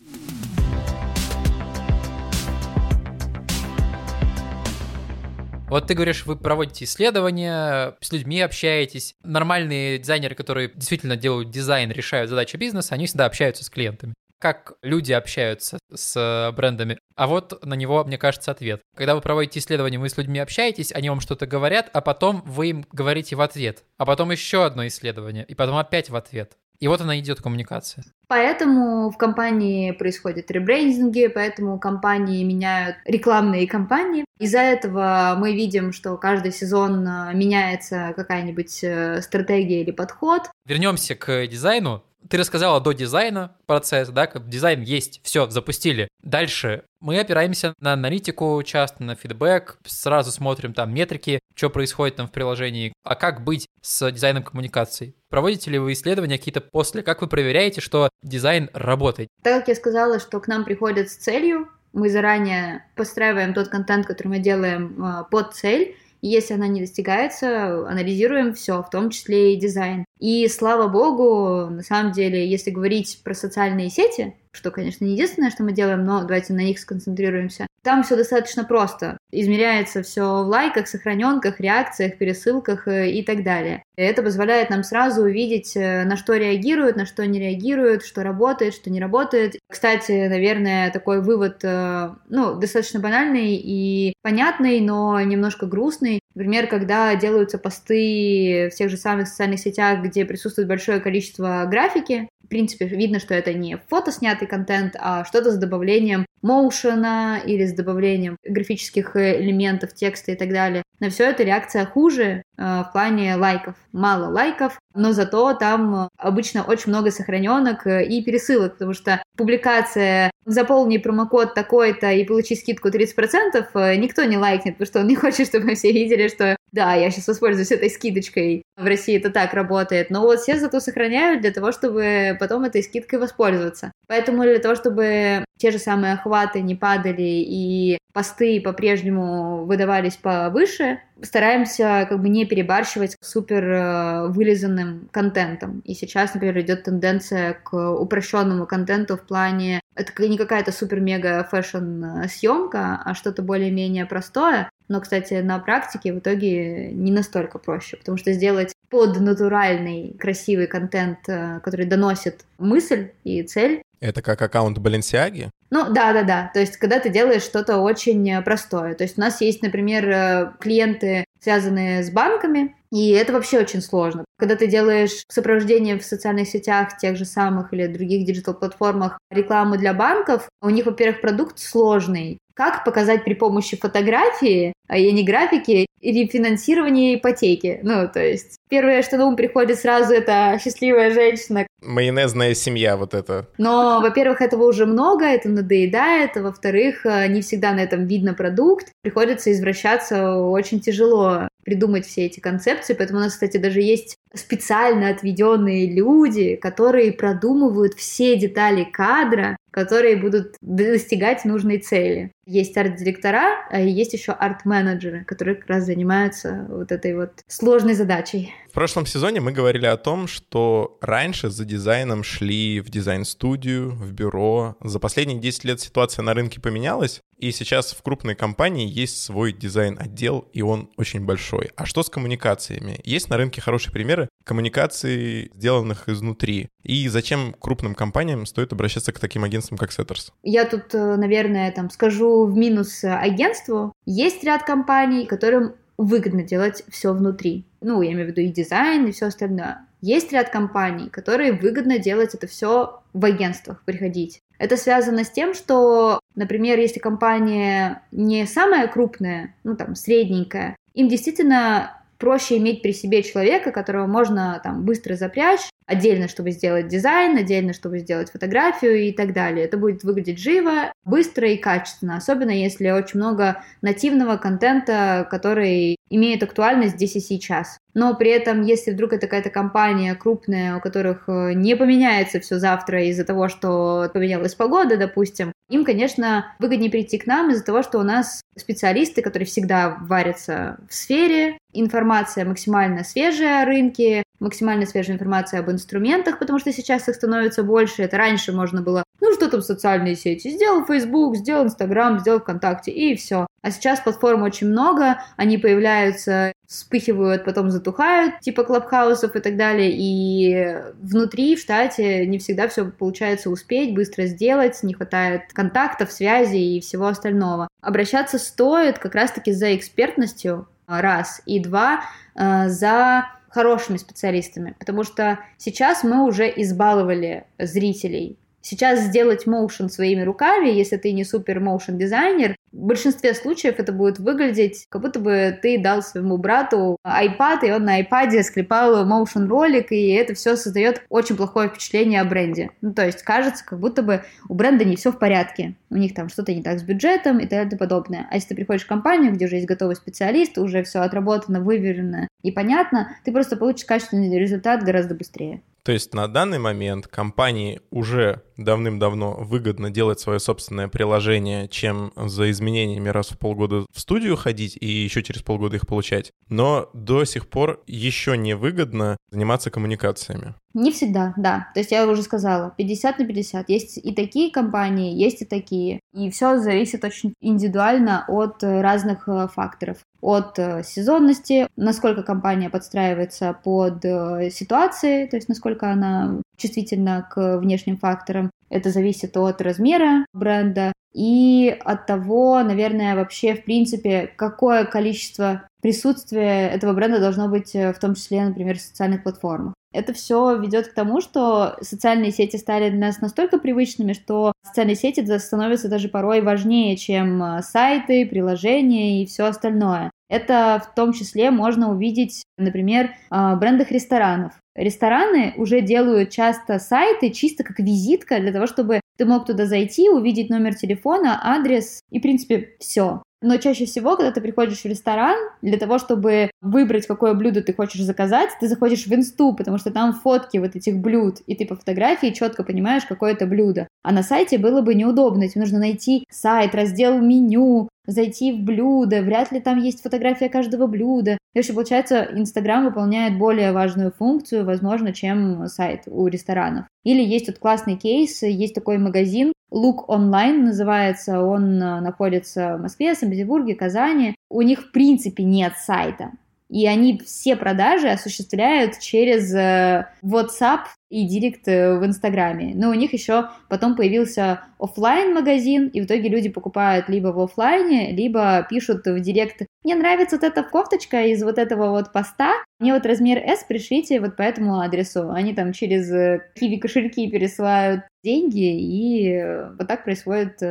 [SPEAKER 1] Вот ты говоришь, вы проводите исследования, с людьми общаетесь. Нормальные дизайнеры, которые действительно делают дизайн, решают задачи бизнеса, они всегда общаются с клиентами. Как люди общаются с брендами? А вот на него, мне кажется, ответ. Когда вы проводите исследование, вы с людьми общаетесь, они вам что-то говорят, а потом вы им говорите в ответ. А потом еще одно исследование, и потом опять в ответ. И вот она идет коммуникация.
[SPEAKER 3] Поэтому в компании происходят ребрендинги, поэтому компании меняют рекламные кампании. Из-за этого мы видим, что каждый сезон а, меняется какая-нибудь э, стратегия или подход.
[SPEAKER 1] Вернемся к дизайну. Ты рассказала до дизайна процесс, да, как дизайн есть, все, запустили. Дальше мы опираемся на аналитику часто, на фидбэк, сразу смотрим там метрики, что происходит там в приложении, а как быть с дизайном коммуникаций. Проводите ли вы исследования какие-то после? Как вы проверяете, что дизайн работает?
[SPEAKER 3] Так как я сказала, что к нам приходят с целью, мы заранее подстраиваем тот контент, который мы делаем а, под цель, если она не достигается, анализируем все, в том числе и дизайн. И слава богу, на самом деле, если говорить про социальные сети, что, конечно, не единственное, что мы делаем, но давайте на них сконцентрируемся. Там все достаточно просто. Измеряется все в лайках, сохраненках, реакциях, пересылках э, и так далее. Это позволяет нам сразу увидеть, э, на что реагируют, на что не реагируют, что работает, что не работает. Кстати, наверное, такой вывод, э, ну, достаточно банальный и понятный, но немножко грустный. Например, когда делаются посты в тех же самых социальных сетях, где присутствует большое количество графики, в принципе, видно, что это не фото снятый контент, а что-то с добавлением моушена или с добавлением графических элементов, текста и так далее. На все это реакция хуже э, в плане лайков. Мало лайков, но зато там обычно очень много сохраненок и пересылок, потому что публикация «заполни промокод такой-то и получи скидку 30%» э, никто не лайкнет, потому что он не хочет, [LAUGHS] чтобы все видели, что да, я сейчас воспользуюсь этой скидочкой. В России это так работает. Но вот все зато сохраняют для того, чтобы потом этой скидкой воспользоваться. Поэтому для того, чтобы те же самые охваты не падали и посты по-прежнему выдавались повыше, стараемся как бы не перебарщивать супер э, вылизанным контентом. И сейчас, например, идет тенденция к упрощенному контенту в плане это не какая-то супер-мега fashion э, съемка, а что-то более-менее простое. Но, кстати, на практике в итоге не настолько проще, потому что сделать под натуральный красивый контент, э, который доносит мысль и цель,
[SPEAKER 2] это как аккаунт Баленсиаги?
[SPEAKER 3] Ну, да, да, да. То есть, когда ты делаешь что-то очень э, простое. То есть, у нас есть, например, э, клиенты, связанные с банками, и это вообще очень сложно. Когда ты делаешь сопровождение в социальных сетях, тех же самых или других диджитал-платформах, рекламу для банков, у них, во-первых, продукт сложный. Как показать при помощи фотографии, а не графики, рефинансирование ипотеки? Ну, то есть, первое, что на ум приходит сразу, это счастливая женщина.
[SPEAKER 2] Майонезная семья вот это.
[SPEAKER 3] Но, во-первых, этого уже много, это надоедает, а во-вторых, э, не всегда на этом видно продукт. Приходится извращаться очень тяжело придумать все эти концепции, поэтому у нас, кстати, даже есть специально отведенные люди, которые продумывают все детали кадра, которые будут достигать нужной цели. Есть арт-директора, а есть еще арт-менеджеры, которые как раз занимаются вот этой вот сложной задачей.
[SPEAKER 2] В прошлом сезоне мы говорили о том, что раньше за дизайном шли в дизайн-студию, в бюро. За последние 10 лет ситуация на рынке поменялась, и сейчас в крупной компании есть свой дизайн-отдел, и он очень большой большой. А что с коммуникациями? Есть на рынке хорошие примеры коммуникаций, сделанных изнутри. И зачем крупным компаниям стоит обращаться к таким агентствам, как Setters?
[SPEAKER 3] Я тут, э, наверное, там скажу в минус агентству. Есть ряд компаний, которым выгодно делать все внутри. Ну, я имею в виду и дизайн, и все остальное. Есть ряд компаний, которые выгодно делать это все в агентствах, приходить. Это связано с тем, что, например, если компания не самая крупная, ну там средненькая, им действительно проще иметь при себе человека, которого можно там быстро запрячь, отдельно, чтобы сделать дизайн, отдельно, чтобы сделать фотографию и так далее. Это будет выглядеть живо, быстро и качественно, особенно если очень много нативного контента, который имеет актуальность здесь и сейчас. Но при этом, если вдруг это какая-то компания крупная, у которых э, не поменяется все завтра из-за того, что поменялась погода, допустим, им, конечно, выгоднее прийти к нам из-за того, что у нас специалисты, которые всегда варятся в сфере, информация максимально свежая о рынке, максимально свежая информация об инструментах, потому что сейчас их становится больше. Это раньше можно было, ну что там социальные сети, сделал Facebook, сделал Instagram, сделал ВКонтакте и все. А сейчас платформ очень много, они появляются, вспыхивают, потом затухают, типа клабхаусов и так далее, и внутри, в штате, не всегда все получается успеть, быстро сделать, не хватает контактов, связи и всего остального. Обращаться стоит как раз-таки за экспертностью, раз, и два, э, за хорошими специалистами, потому что сейчас мы уже избаловали зрителей. Сейчас сделать моушен своими руками, если ты не супер моушен дизайнер, в большинстве случаев это будет выглядеть, как будто бы ты дал своему брату iPad, и он на iPad склепал motion ролик, и это все создает очень плохое впечатление о бренде. Ну, то есть кажется, как будто бы у бренда не все в порядке. У них там что-то не так с бюджетом и так далее подобное. А если ты приходишь в компанию, где уже есть готовый специалист, уже все отработано, выверено и понятно, ты просто получишь качественный результат гораздо быстрее.
[SPEAKER 2] То есть на данный момент компании уже давным-давно выгодно делать свое собственное приложение, чем за изменениями раз в полгода в студию ходить и еще через полгода их получать. Но до сих пор еще не выгодно заниматься коммуникациями.
[SPEAKER 3] Не всегда, да. То есть я уже сказала, 50 на 50. Есть и такие компании, есть и такие. И все зависит очень индивидуально от разных э, факторов от э, сезонности, насколько компания подстраивается под э, ситуации, то есть насколько она чувствительна к внешним факторам. Это зависит от размера бренда и от того, наверное, вообще, в принципе, какое количество присутствия этого бренда должно быть, э, в том числе, например, в социальных платформах. Это все ведет к тому, что социальные сети стали для нас настолько привычными, что социальные сети становятся даже порой важнее, чем сайты, приложения и все остальное. Это в том числе можно увидеть, например, в брендах ресторанов. Рестораны уже делают часто сайты чисто как визитка для того, чтобы ты мог туда зайти, увидеть номер телефона, адрес и, в принципе, все. Но чаще всего, когда ты приходишь в ресторан, для того, чтобы выбрать, какое блюдо ты хочешь заказать, ты заходишь в инсту, потому что там фотки вот этих блюд, и ты по фотографии четко понимаешь, какое это блюдо. А на сайте было бы неудобно, тебе нужно найти сайт, раздел меню, зайти в блюдо, вряд ли там есть фотография каждого блюда. И вообще, получается, Инстаграм выполняет более важную функцию, возможно, чем сайт у ресторанов. Или есть вот классный кейс, есть такой магазин, Look Online называется, он э, находится в Москве, Санкт-Петербурге, Казани. У них в принципе нет сайта. И они все продажи осуществляют через э, WhatsApp и Директ э, в Инстаграме. Но у них еще потом появился офлайн магазин, и в итоге люди покупают либо в офлайне, либо пишут в Директ «Мне нравится вот эта кофточка из вот этого вот поста, мне вот размер S пришлите вот по этому адресу». Они там через киви кошельки пересылают деньги, и вот так происходит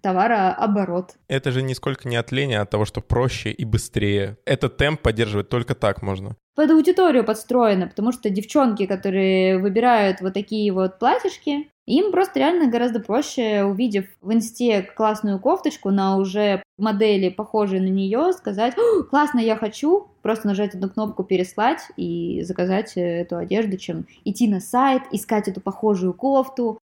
[SPEAKER 3] товарооборот.
[SPEAKER 2] Это же нисколько не от лени, а от того, что проще и быстрее. Этот темп поддерживать только так можно.
[SPEAKER 3] Под аудиторию подстроено, потому что девчонки, которые выбирают вот такие вот платьишки, им просто реально гораздо проще, увидев в инсте классную кофточку на уже модели, похожей на нее, сказать «Классно, я хочу!» Просто нажать одну кнопку «Переслать» и заказать эту одежду, чем идти на сайт, искать эту похожую кофту.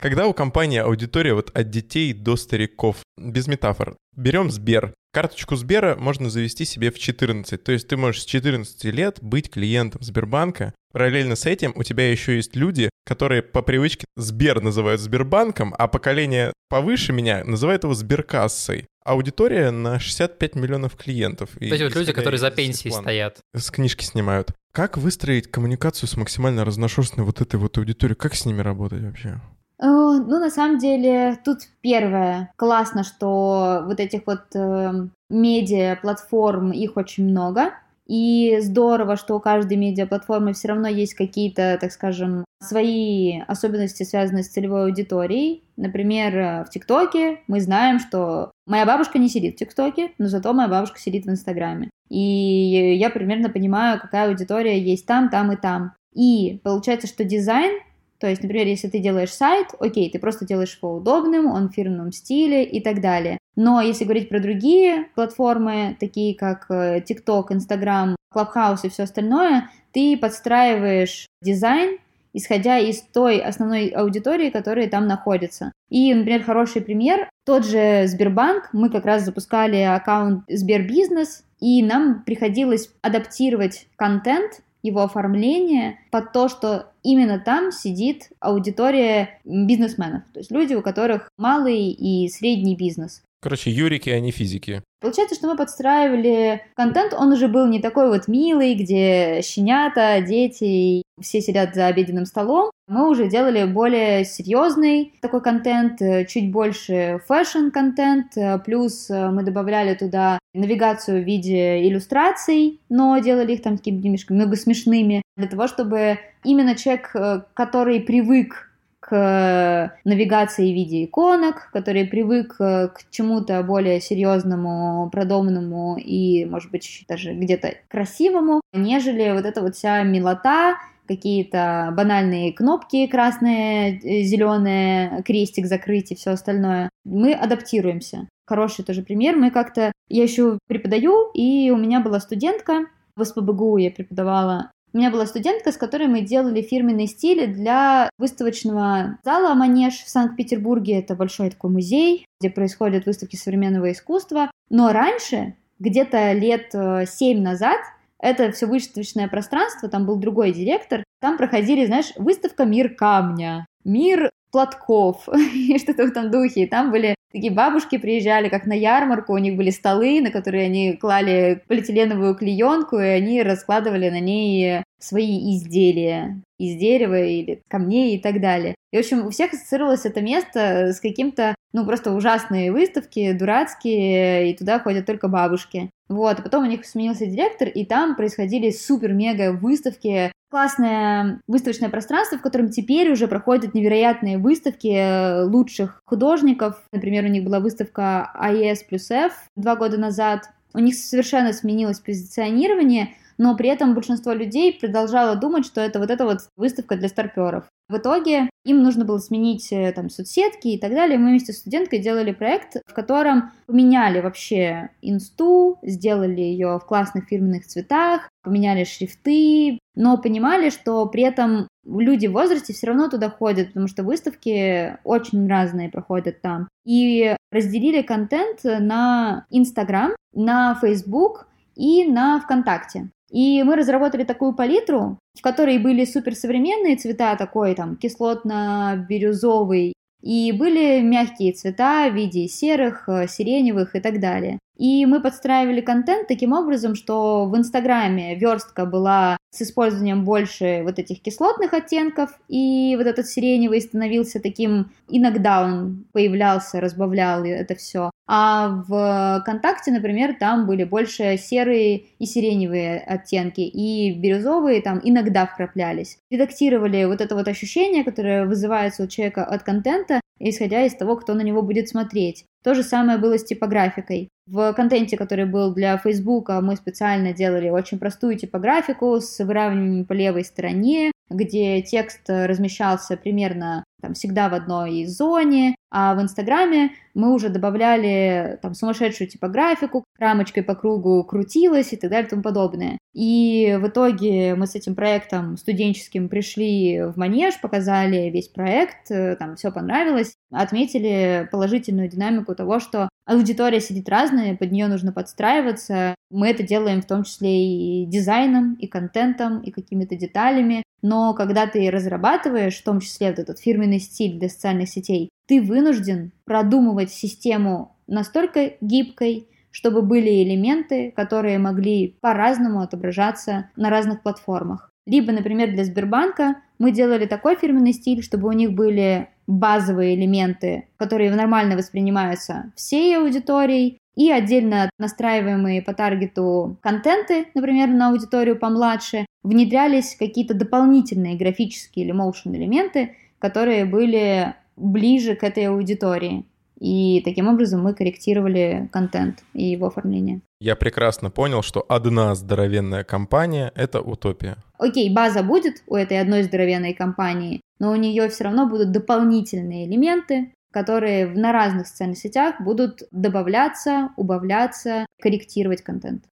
[SPEAKER 2] Когда у компании аудитория вот от детей до стариков, без метафор, берем Сбер. Карточку Сбера можно завести себе в 14. То есть ты можешь с 14 лет быть клиентом Сбербанка. Параллельно с этим у тебя еще есть люди, которые по привычке Сбер называют Сбербанком, а поколение повыше меня называет его Сберкассой. аудитория на 65 миллионов клиентов.
[SPEAKER 1] То есть вот люди, которые за пенсией стоят.
[SPEAKER 2] С книжки снимают. Как выстроить коммуникацию с максимально разношерстной вот этой вот аудиторией? Как с ними работать вообще?
[SPEAKER 3] Э, ну, на самом деле, тут первое. Классно, что вот этих вот э, медиа-платформ, их очень много. И здорово, что у каждой медиаплатформы все равно есть какие-то, так скажем, свои особенности, связанные с целевой аудиторией. Например, в ТикТоке мы знаем, что моя бабушка не сидит в ТикТоке, но зато моя бабушка сидит в Инстаграме. И я примерно понимаю, какая аудитория есть там, там и там. И получается, что дизайн то есть, например, если ты делаешь сайт, окей, ты просто делаешь его удобным, он в фирменном стиле и так далее. Но если говорить про другие платформы, такие как э, TikTok, Instagram, Clubhouse и все остальное, ты подстраиваешь дизайн исходя из той основной аудитории, которая там находится. И, например, хороший пример, тот же Сбербанк, мы как раз запускали аккаунт Сбербизнес, и нам приходилось адаптировать контент его оформление под то, что именно там сидит аудитория бизнесменов, то есть люди, у которых малый и средний бизнес.
[SPEAKER 2] Короче, юрики, а не физики.
[SPEAKER 3] Получается, что мы подстраивали контент, он уже был не такой вот милый, где щенята, дети, все сидят за обеденным столом. Мы уже делали более серьезный такой контент, чуть больше fashion-контент, плюс мы добавляли туда навигацию в виде иллюстраций, но делали их там такими немножко много смешными, для того, чтобы именно человек, который привык к навигации в виде иконок, который привык э, к чему-то более серьезному, продуманному и, может быть, даже где-то красивому, нежели вот эта вот вся милота, какие-то банальные кнопки красные, э, зеленые, крестик закрыть и все остальное. Мы адаптируемся. Хороший тоже пример. Мы как-то... Я еще преподаю, и у меня была студентка, в СПБГУ я преподавала у меня была студентка, с которой мы делали фирменные стили для выставочного зала «Манеж» в Санкт-Петербурге. Это большой такой музей, где происходят выставки современного искусства. Но раньше, где-то лет э, семь назад, это все выставочное пространство, там был другой директор, там проходили, знаешь, выставка «Мир камня», «Мир платков [LAUGHS] и что-то в этом духе. И там были такие бабушки приезжали, как на ярмарку, у них были столы, на которые они клали полиэтиленовую клеенку, и они раскладывали на ней свои изделия из дерева или камней и так далее. И, в общем, у всех ассоциировалось это место с каким-то, ну, просто ужасные выставки, дурацкие, и туда ходят только бабушки. Вот, а потом у них сменился директор, и там происходили супер-мега выставки, классное выставочное пространство, в котором теперь уже проходят невероятные выставки лучших художников. Например, у них была выставка AES плюс F два года назад. У них совершенно сменилось позиционирование, но при этом большинство людей продолжало думать, что это вот эта вот выставка для старперов. В итоге им нужно было сменить э, там соцсетки и так далее. Мы вместе с студенткой делали проект, в котором поменяли вообще инсту, сделали ее в классных фирменных цветах, поменяли шрифты, но понимали, что при этом люди в возрасте все равно туда ходят, потому что выставки очень разные проходят там. И разделили контент на Инстаграм, на Фейсбук и на ВКонтакте. И мы разработали такую палитру, в которой были суперсовременные цвета, такой там кислотно-бирюзовый, и были мягкие цвета в виде серых, э, сиреневых и так далее. И мы подстраивали контент таким образом, что в Инстаграме верстка была с использованием больше вот этих кислотных оттенков, и вот этот сиреневый становился таким, иногда он появлялся, разбавлял это все. А в ВКонтакте, например, там были больше серые и сиреневые оттенки, и бирюзовые там иногда вкраплялись. Редактировали вот это вот ощущение, которое вызывается у человека от контента, исходя из того, кто на него будет смотреть. То же самое было с типографикой. В контенте, который был для Фейсбука, мы специально делали очень простую типографику с выравниванием по левой стороне, где текст размещался примерно там, всегда в одной зоне, а в Инстаграме мы уже добавляли там сумасшедшую типографику, рамочкой по кругу крутилась и так далее и тому подобное. И в итоге мы с этим проектом студенческим пришли в Манеж, показали весь проект, э, там все понравилось, отметили положительную динамику того, что аудитория сидит разная, под нее нужно подстраиваться. Мы это делаем в том числе и дизайном, и контентом, и какими-то деталями. Но когда ты разрабатываешь, в том числе вот этот фирменный стиль для социальных сетей, ты вынужден продумывать систему настолько гибкой, чтобы были элементы, которые могли по-разному отображаться на разных платформах. Либо, например, для Сбербанка мы делали такой фирменный стиль, чтобы у них были базовые элементы, которые нормально воспринимаются всей аудиторией, и отдельно настраиваемые по таргету контенты, например, на аудиторию помладше, внедрялись какие-то дополнительные графические или motion элементы, которые были ближе к этой аудитории. И таким образом мы корректировали контент и его оформление.
[SPEAKER 2] Я прекрасно понял, что одна здоровенная компания — это утопия.
[SPEAKER 3] Окей, база будет у этой одной здоровенной компании, но у нее все равно будут дополнительные элементы, которые на разных социальных сетях будут добавляться, убавляться, корректировать контент.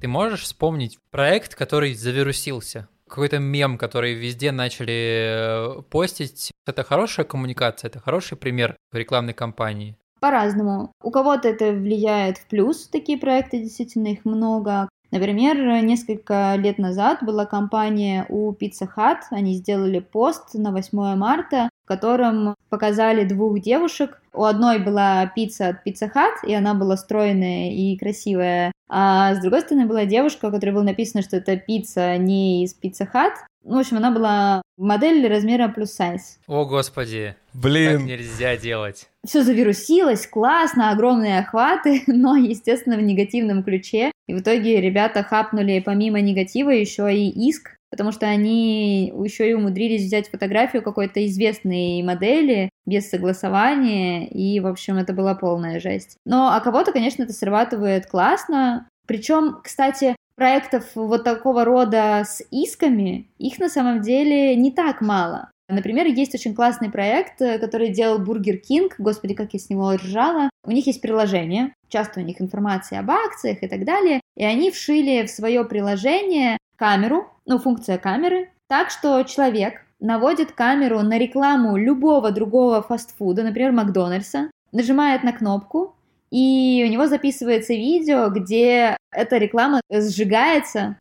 [SPEAKER 1] Ты можешь вспомнить проект, который завирусился? Какой-то мем, который везде начали э, постить. Это хорошая коммуникация, это хороший пример рекламной кампании.
[SPEAKER 3] По-разному. У кого-то это влияет в плюс, такие проекты, действительно их много. Например, несколько лет назад была кампания у Pizza Hut, они сделали пост на 8 марта, в котором показали двух девушек. У одной была пицца от Pizza Hut, и она была стройная и красивая, а с другой стороны была девушка, у которой было написано, что это пицца не из Pizza Hut, в общем, она была модель размера plus size.
[SPEAKER 1] О, господи.
[SPEAKER 2] Блин.
[SPEAKER 1] Так нельзя делать.
[SPEAKER 3] Все завирусилось, классно, огромные охваты, [LAUGHS] но, естественно, в негативном ключе. И в итоге ребята хапнули помимо негатива еще и иск, потому что они еще и умудрились взять фотографию какой-то известной модели без согласования, и, в общем, это была полная жесть. Но а кого-то, конечно, это срабатывает классно, причем, кстати, проектов вот такого рода с исками, их на самом деле не так мало. Например, есть очень классный проект, э, который делал Бургер Кинг. Господи, как я с него ржала. У них есть приложение, часто у них информация об акциях и так далее. И они вшили в свое приложение камеру, ну, функция камеры, так что человек наводит камеру на рекламу любого другого фастфуда, например, Макдональдса, нажимает на кнопку, и у него записывается видео, где эта реклама сжигается.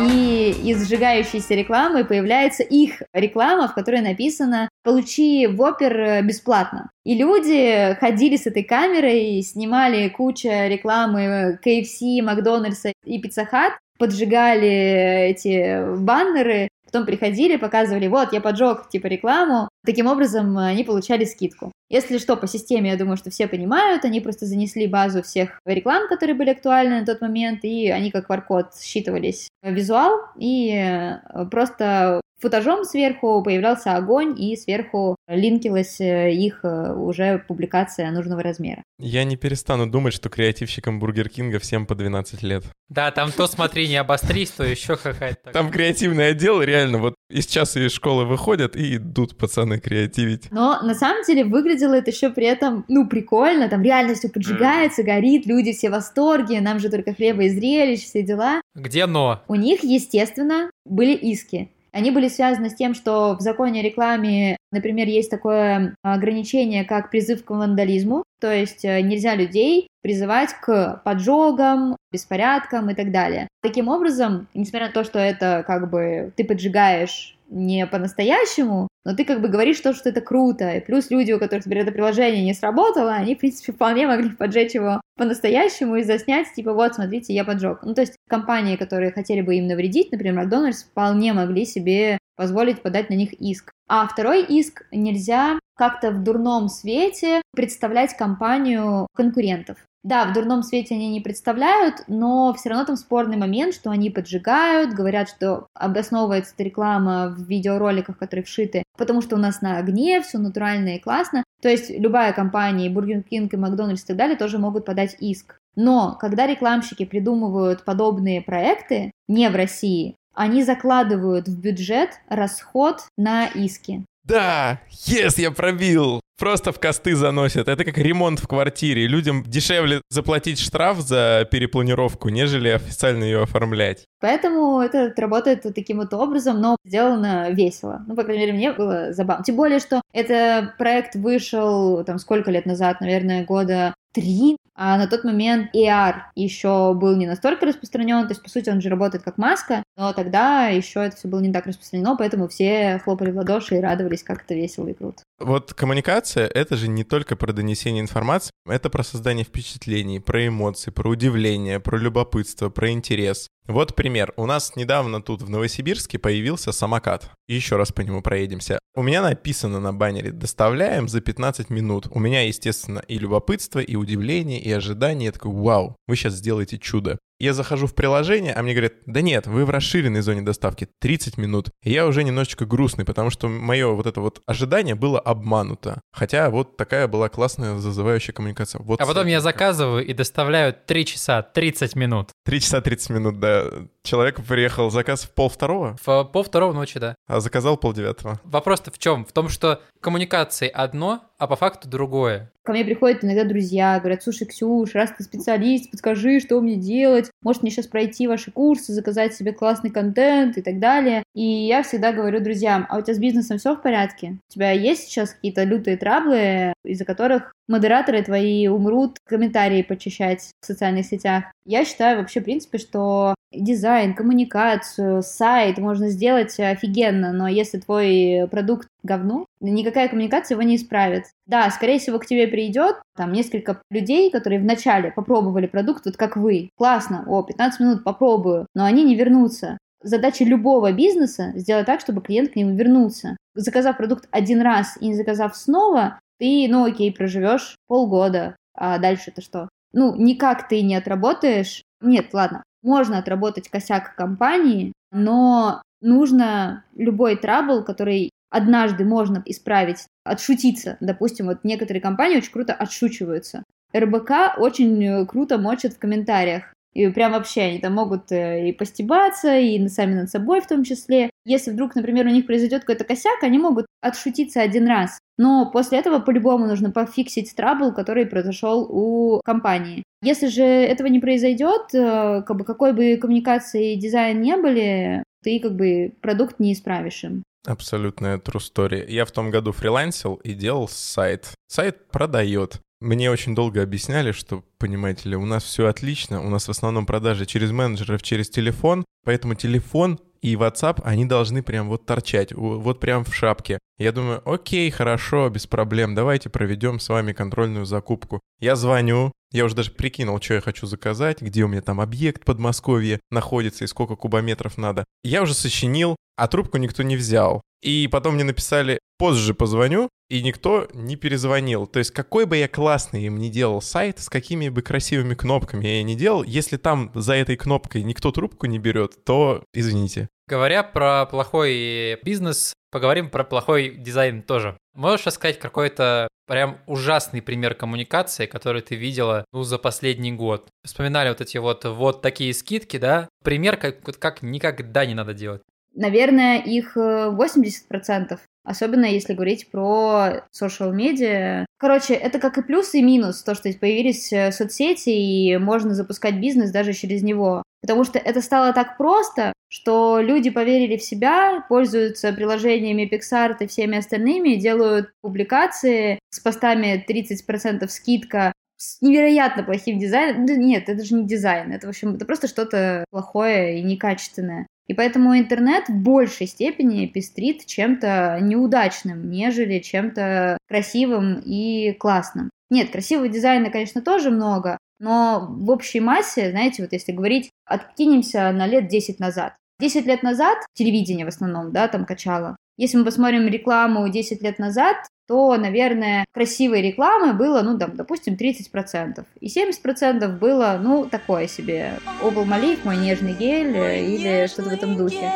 [SPEAKER 3] И из сжигающейся рекламы появляется их реклама, в которой написано «Получи Вопер бесплатно». И люди ходили с этой камерой, снимали куча рекламы KFC, Макдональдса и Pizza Hut, поджигали эти баннеры, потом приходили, показывали, вот, я поджег, типа, рекламу. Таким образом, они получали скидку. Если что, по системе, я думаю, что все понимают, они просто занесли базу всех реклам, которые были актуальны на тот момент, и они как QR-код считывались визуал, и э, просто футажом сверху появлялся огонь, и сверху линкилась э, их э, уже публикация нужного размера.
[SPEAKER 2] Я не перестану думать, что креативщикам Бургер Кинга всем по 12 лет.
[SPEAKER 1] Да, там то смотри, не обострись, то еще какая-то.
[SPEAKER 2] Там креативный отдел, реально, вот из часа из школы выходят и идут пацаны креативить.
[SPEAKER 3] Но на самом деле выглядело это еще при этом, ну, прикольно, там реально все поджигается, горит, люди все в восторге, нам же только хлеба и зрелищ, все дела.
[SPEAKER 1] Где но?
[SPEAKER 3] У них, естественно, были иски. Они были связаны с тем, что в законе о рекламе, например, есть такое ограничение, как призыв к вандализму, то есть э, нельзя людей призывать к поджогам, беспорядкам и так далее. Таким образом, несмотря на то, что это как бы ты поджигаешь не по-настоящему, но ты как бы говоришь то, что это круто. И плюс люди, у которых, например, это приложение не сработало, они, в принципе, [LAUGHS] вполне могли поджечь его по-настоящему и заснять, типа, вот, смотрите, я поджег. Ну, то есть компании, которые хотели бы им навредить, например, Макдональдс, вполне могли себе позволить подать на них иск. А второй иск нельзя как-то в дурном свете представлять компанию конкурентов. Да, в дурном свете они не представляют, но все равно там спорный момент, что они поджигают, говорят, что обосновывается эта реклама в видеороликах, которые вшиты, потому что у нас на огне, все натурально и классно. То есть любая компания, и Burger King, и Макдональдс и так далее, тоже могут подать иск. Но когда рекламщики придумывают подобные проекты не в России, они закладывают в бюджет расход на иски.
[SPEAKER 2] Да, yes, я пробил. Просто в косты заносят. Это как ремонт в квартире. Людям дешевле заплатить штраф за перепланировку, нежели официально ее оформлять.
[SPEAKER 3] Поэтому это работает таким вот образом, но сделано весело. Ну, по крайней мере, мне было забавно. Тем более, что этот проект вышел там сколько лет назад, наверное, года три, а на тот момент AR еще был не настолько распространен, то есть, по сути, он же работает как маска, но тогда еще это все было не так распространено, поэтому все хлопали в ладоши и радовались, как это весело и круто.
[SPEAKER 2] Вот коммуникация — это же не только про донесение информации, это про создание впечатлений, про эмоции, про удивление, про любопытство, про интерес. Вот пример. У нас недавно тут в Новосибирске появился самокат. Еще раз по нему проедемся. У меня написано на баннере «Доставляем за 15 минут». У меня, естественно, и любопытство, и удивление, и ожидание. Я такой «Вау, вы сейчас сделаете чудо». Я захожу в приложение, а мне говорят, да нет, вы в расширенной зоне доставки 30 минут. И я уже немножечко грустный, потому что мое вот это вот ожидание было обмануто. Хотя вот такая была классная зазывающая коммуникация. Вот
[SPEAKER 1] а потом я заказываю и доставляю 3 часа 30 минут.
[SPEAKER 2] 3 часа 30 минут, да. Человек приехал, заказ в пол второго?
[SPEAKER 1] В пол второго ночи, да.
[SPEAKER 2] А заказал пол девятого.
[SPEAKER 1] Вопрос-то в чем? В том, что коммуникации одно, а по факту другое.
[SPEAKER 3] Ко мне приходят иногда друзья, говорят, слушай, Ксюш, раз ты специалист, подскажи, что мне делать, может мне сейчас пройти ваши курсы, заказать себе классный контент и так далее. И я всегда говорю друзьям, а у тебя с бизнесом все в порядке? У тебя есть сейчас какие-то лютые траблы, из-за которых модераторы твои умрут комментарии почищать в социальных сетях. Я считаю вообще, в принципе, что дизайн, коммуникацию, сайт можно сделать офигенно, но если твой продукт говно, никакая коммуникация его не исправит. Да, скорее всего, к тебе придет там несколько людей, которые вначале попробовали продукт, вот как вы. Классно, о, 15 минут попробую, но они не вернутся. Задача любого бизнеса сделать так, чтобы клиент к нему вернулся. Заказав продукт один раз и не заказав снова, ты, ну окей, проживешь полгода, а дальше это что? Ну, никак ты не отработаешь. Нет, ладно, можно отработать косяк компании, но нужно любой трабл, который однажды можно исправить, отшутиться. Допустим, вот некоторые компании очень круто отшучиваются. РБК очень э, круто мочат в комментариях. И прям вообще они там могут э, и постебаться, и сами над собой в том числе. Если вдруг, например, у них произойдет какой-то косяк, они могут отшутиться один раз. Но после этого по-любому нужно пофиксить трабл, который произошел у компании. Если же этого не произойдет, э, как бы какой бы коммуникации и дизайн не были, ты как бы продукт не исправишь им.
[SPEAKER 2] Абсолютная true story. Я в том году фрилансил и делал сайт. Сайт продает. Мне очень долго объясняли, что, понимаете ли, у нас все отлично, у нас в основном продажи через менеджеров, через телефон, поэтому телефон и WhatsApp, они должны прям вот торчать, вот прям в шапке. Я думаю, окей, хорошо, без проблем, давайте проведем с вами контрольную закупку. Я звоню, я уже даже прикинул, что я хочу заказать, где у меня там объект Подмосковье находится и сколько кубометров надо. Я уже сочинил, а трубку никто не взял. И потом мне написали, позже позвоню, и никто не перезвонил. То есть какой бы я классный им не делал сайт, с какими бы красивыми кнопками я не делал, если там за этой кнопкой никто трубку не берет, то извините.
[SPEAKER 1] Говоря про плохой бизнес, поговорим про плохой дизайн тоже. Можешь рассказать какой-то прям ужасный пример коммуникации, который ты видела ну, за последний год? Вспоминали вот эти вот вот такие скидки, да? Пример, как, как никогда не надо делать.
[SPEAKER 3] Наверное, их 80%. Э, Особенно если говорить про social медиа. Короче, это как и плюс, и минус, то, что появились э, соцсети, и можно запускать бизнес даже через него. Потому что это стало так просто, что люди поверили в себя, пользуются приложениями Pixar и всеми остальными, делают публикации с постами 30% скидка, с невероятно плохим дизайном. Нет, это же не дизайн, это, в общем, это просто что-то плохое и некачественное. И поэтому интернет в большей степени пестрит чем-то неудачным, нежели чем-то красивым и классным. Нет, красивого дизайна, конечно, тоже много, но в общей массе, знаете, вот если говорить, откинемся на лет 10 назад. 10 лет назад телевидение в основном, да, там качало. Если мы посмотрим рекламу 10 лет назад, то, наверное, красивой рекламы было, ну, там, допустим, 30%. И 70% было, ну, такое себе. Обл Малик, мой нежный гель э, или что-то в этом духе.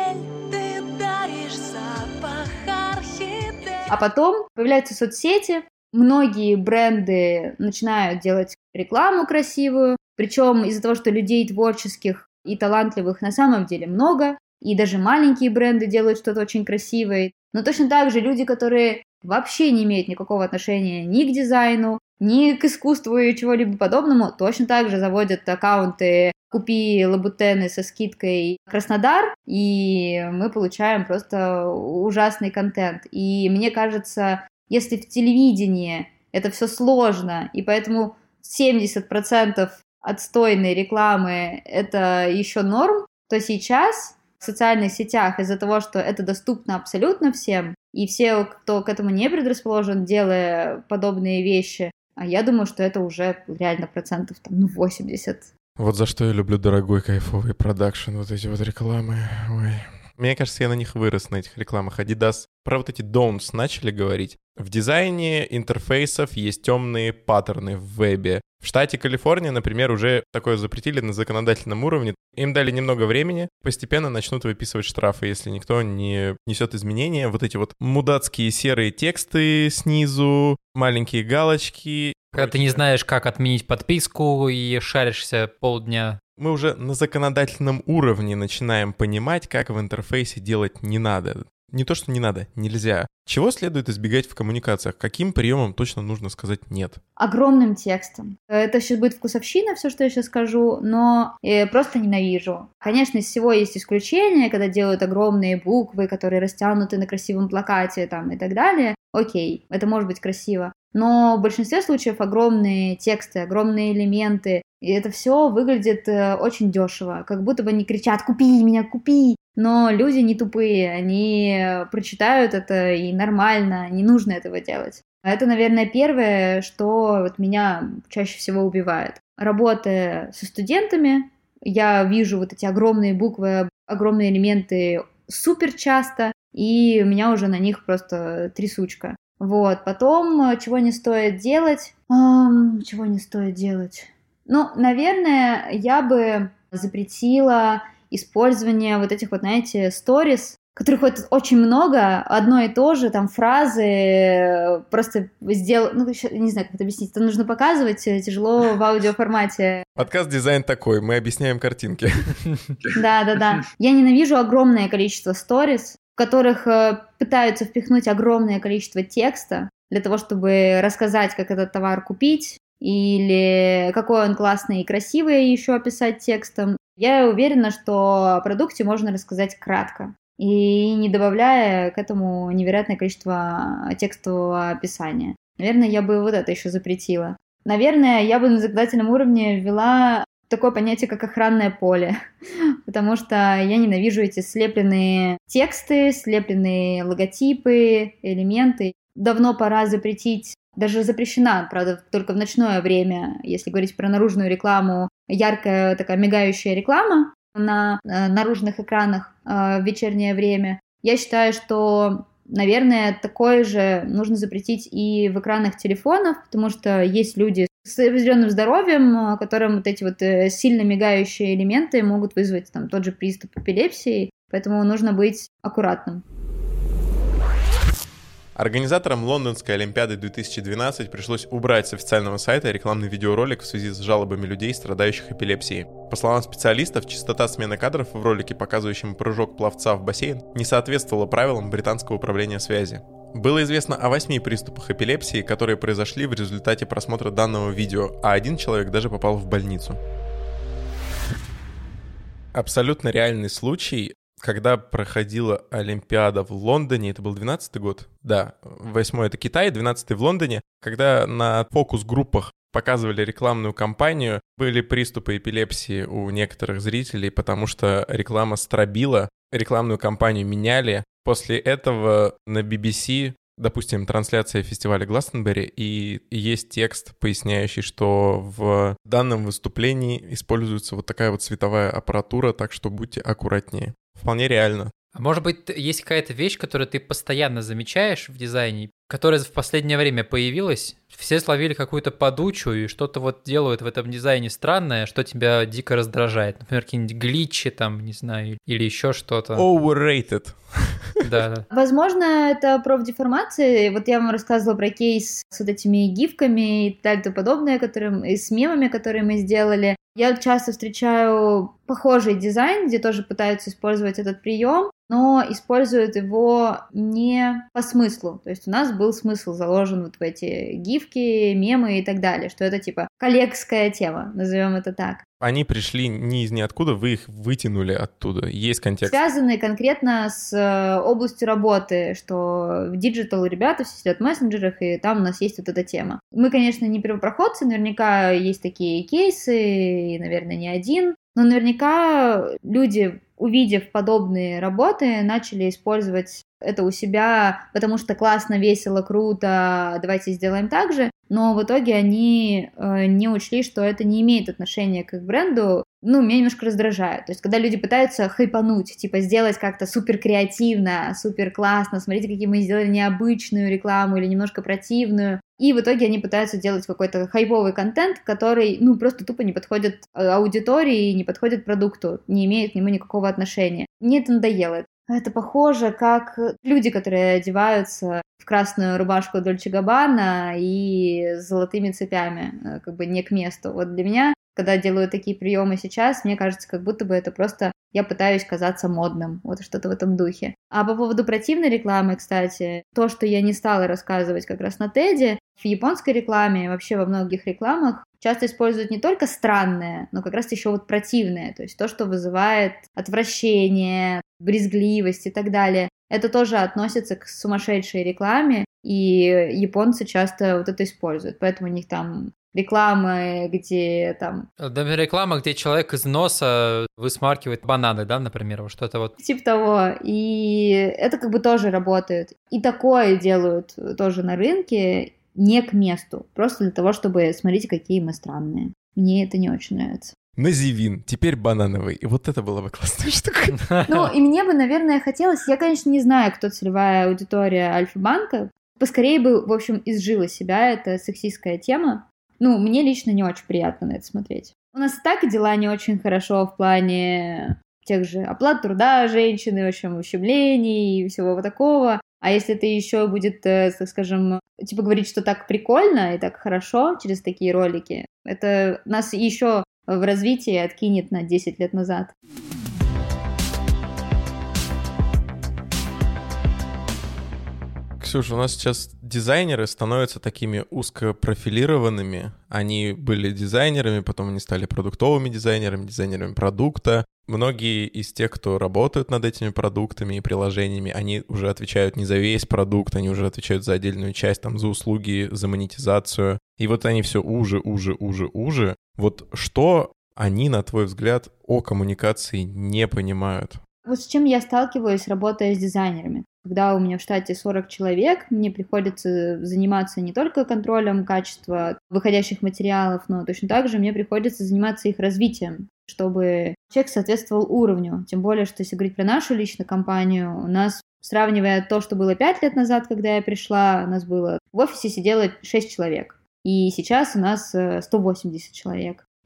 [SPEAKER 3] А потом появляются соцсети, многие бренды начинают делать рекламу красивую, причем из-за того, что людей творческих и талантливых на самом деле много, и даже маленькие бренды делают что-то очень красивое. Но точно так же люди, которые вообще не имеют никакого отношения ни к дизайну, ни к искусству и чего-либо подобному, точно так же заводят аккаунты «Купи лабутены со скидкой Краснодар», и мы получаем просто ужасный контент. И мне кажется, если в телевидении это все сложно, и поэтому 70% отстойной рекламы это еще норм, то сейчас в социальных сетях из-за того, что это доступно абсолютно всем, и все, кто к этому не предрасположен, делая подобные вещи, а я думаю, что это уже реально процентов там, ну, 80.
[SPEAKER 2] Вот за что я люблю дорогой кайфовый продакшн, вот эти вот рекламы. Ой. Мне кажется, я на них вырос, на этих рекламах. Adidas про вот эти don'ts начали говорить. В дизайне интерфейсов есть темные паттерны в вебе. В штате Калифорния, например, уже такое запретили на законодательном уровне. Им дали немного времени, постепенно начнут выписывать штрафы, если никто не несет изменения. Вот эти вот мудацкие серые тексты снизу, маленькие галочки.
[SPEAKER 1] Когда ты не знаешь, как отменить подписку и шаришься полдня
[SPEAKER 2] мы уже на законодательном уровне начинаем понимать, как в интерфейсе делать не надо. Не то, что не надо, нельзя. Чего следует избегать в коммуникациях? Каким приемом точно нужно сказать нет?
[SPEAKER 3] Огромным текстом. Это сейчас будет вкусовщина, все, что я сейчас скажу, но я просто ненавижу. Конечно, из всего есть исключения, когда делают огромные буквы, которые растянуты на красивом плакате там, и так далее. Окей, это может быть красиво. Но в большинстве случаев огромные тексты, огромные элементы, и это все выглядит э, очень дешево, как будто бы они кричат «Купи меня, купи!» Но люди не тупые, они прочитают это и нормально, не нужно этого делать. Это, наверное, первое, что вот меня чаще всего убивает. Работая со студентами, я вижу вот эти огромные буквы, огромные элементы супер часто, и у меня уже на них просто трясучка. Вот, потом, э, чего не стоит делать? Эм, чего не стоит делать? Ну, наверное, я бы запретила использование вот этих вот, знаете, сторис, которых вот очень много, одно и то же, там фразы просто сделал, ну, не знаю, как это объяснить, это нужно показывать, э, тяжело в аудиоформате.
[SPEAKER 2] Подкаст дизайн такой, мы объясняем картинки.
[SPEAKER 3] Да-да-да. Я ненавижу огромное количество сторис, в которых э, пытаются впихнуть огромное количество текста для того, чтобы рассказать, как этот товар купить, или какой он классный и красивый еще описать текстом. Я уверена, что о продукте можно рассказать кратко и не добавляя к этому невероятное количество текстового описания. Наверное, я бы вот это еще запретила. Наверное, я бы на законодательном уровне ввела такое понятие, как охранное поле, [LAUGHS] потому что я ненавижу эти слепленные тексты, слепленные логотипы, элементы. Давно пора запретить даже запрещена, правда, только в ночное время, если говорить про наружную рекламу, яркая такая мигающая реклама на э, наружных экранах э, в вечернее время. Я считаю, что, наверное, такое же нужно запретить и в экранах телефонов, потому что есть люди с определенным здоровьем, э, которым вот эти вот э, сильно мигающие элементы могут вызвать там тот же приступ эпилепсии, поэтому нужно быть аккуратным.
[SPEAKER 2] Организаторам Лондонской Олимпиады 2012 пришлось убрать с официального сайта рекламный видеоролик в связи с жалобами людей, страдающих эпилепсией. По словам специалистов, частота смены кадров в ролике, показывающем прыжок пловца в бассейн, не соответствовала правилам британского управления связи. Было известно о восьми приступах эпилепсии, которые произошли в результате просмотра данного видео, а один человек даже попал в больницу. Абсолютно реальный случай когда проходила Олимпиада в Лондоне, это был 12 год, да, 8 это Китай, 12 в Лондоне, когда на фокус-группах показывали рекламную кампанию, были приступы эпилепсии у некоторых зрителей, потому что реклама стробила, рекламную кампанию меняли. После этого на BBC допустим, трансляция фестиваля Гластенберри, и есть текст, поясняющий, что в данном выступлении используется вот такая вот световая аппаратура, так что будьте аккуратнее. Вполне реально.
[SPEAKER 1] А может быть, есть какая-то вещь, которую ты постоянно замечаешь в дизайне, которая в последнее время появилась? Все словили какую-то подучу и что-то вот делают в этом дизайне странное, что тебя дико раздражает. Например, какие-нибудь гличи там, не знаю, или еще что-то.
[SPEAKER 2] Overrated.
[SPEAKER 1] Да. [LAUGHS]
[SPEAKER 3] Возможно, это профдеформация. Вот я вам рассказывала про кейс с вот этими гифками и так далее подобное, которые, и с мемами, которые мы сделали. Я часто встречаю похожий дизайн, где тоже пытаются использовать этот прием. но используют его не по смыслу. То есть у нас был смысл заложен вот в эти гифки, мемы и так далее, что это типа коллегская тема, назовем это так.
[SPEAKER 2] Они пришли не из ниоткуда, вы их вытянули оттуда. Есть контекст.
[SPEAKER 3] Связаны конкретно с э, областью работы, что в digital ребята все сидят в мессенджерах, и там у нас есть вот эта тема. Мы, конечно, не первопроходцы, наверняка есть такие кейсы, и, наверное, не один, но наверняка люди, увидев подобные работы, начали использовать это у себя, потому что классно, весело, круто, давайте сделаем так же. Но в итоге они э, не учли, что это не имеет отношения к их бренду. Ну, меня немножко раздражает. То есть, когда люди пытаются хайпануть, типа сделать как-то супер креативно, супер классно, смотрите, какие мы сделали необычную рекламу или немножко противную. И в итоге они пытаются делать какой-то хайповый контент, который, ну, просто тупо не подходит э, аудитории, не подходит продукту, не имеет к нему никакого отношения. Мне это надоело. Это похоже, как люди, которые одеваются в красную рубашку Дольче Габбана и золотыми цепями, э, как бы не к месту. Вот для меня, когда делаю такие приемы сейчас, мне кажется, как будто бы это просто я пытаюсь казаться модным, вот что-то в этом духе. А по поводу противной рекламы, кстати, то, что я не стала рассказывать как раз на Теде, в японской рекламе, вообще во многих рекламах часто используют не только странное, но как раз еще вот противное, то есть то, что вызывает отвращение, брезгливость и так далее. Это тоже относится к сумасшедшей рекламе, и японцы часто вот это используют, поэтому у них там рекламы, где там...
[SPEAKER 1] Да, реклама, где человек из носа высмаркивает бананы, да, например, вот что-то вот.
[SPEAKER 3] Типа того. И это как бы тоже работает. И такое делают тоже на рынке, не к месту, просто для того, чтобы смотрите, какие мы странные. Мне это не очень нравится.
[SPEAKER 2] Називин, теперь банановый. И вот это была бы классная штука. [LAUGHS]
[SPEAKER 3] Ну, и мне бы, наверное, хотелось... Я, конечно, не знаю, кто целевая аудитория Альфа-банка. Поскорее бы, в общем, изжила себя эта сексистская тема. Ну, мне лично не очень приятно на это смотреть. У нас так дела не очень хорошо в плане тех же оплат труда женщины, в общем, ущемлений и всего вот такого. А если это еще будет, э, так скажем, типа говорить, что так прикольно и так хорошо через такие ролики, это нас еще в развитии откинет на 10 лет назад.
[SPEAKER 2] Ксюша, у нас сейчас дизайнеры становятся такими узкопрофилированными. Они были дизайнерами, потом они стали продуктовыми дизайнерами, дизайнерами продукта. Многие из тех, кто работают над этими продуктами и приложениями, они уже отвечают не за весь продукт, они уже отвечают за отдельную часть, там, за услуги, за монетизацию. И вот они все уже, уже, уже, уже. Вот что они, на твой взгляд, о коммуникации не понимают?
[SPEAKER 3] Вот с чем я сталкиваюсь, работая с дизайнерами. Когда у меня в штате 40 человек, мне приходится заниматься не только контролем качества выходящих материалов, но точно так же мне приходится заниматься их развитием, чтобы человек соответствовал уровню. Тем более, что если говорить про нашу личную компанию, у нас Сравнивая то, что было 5 лет назад, когда я пришла, у нас было в офисе сидело 6 человек. И сейчас у нас 180 э,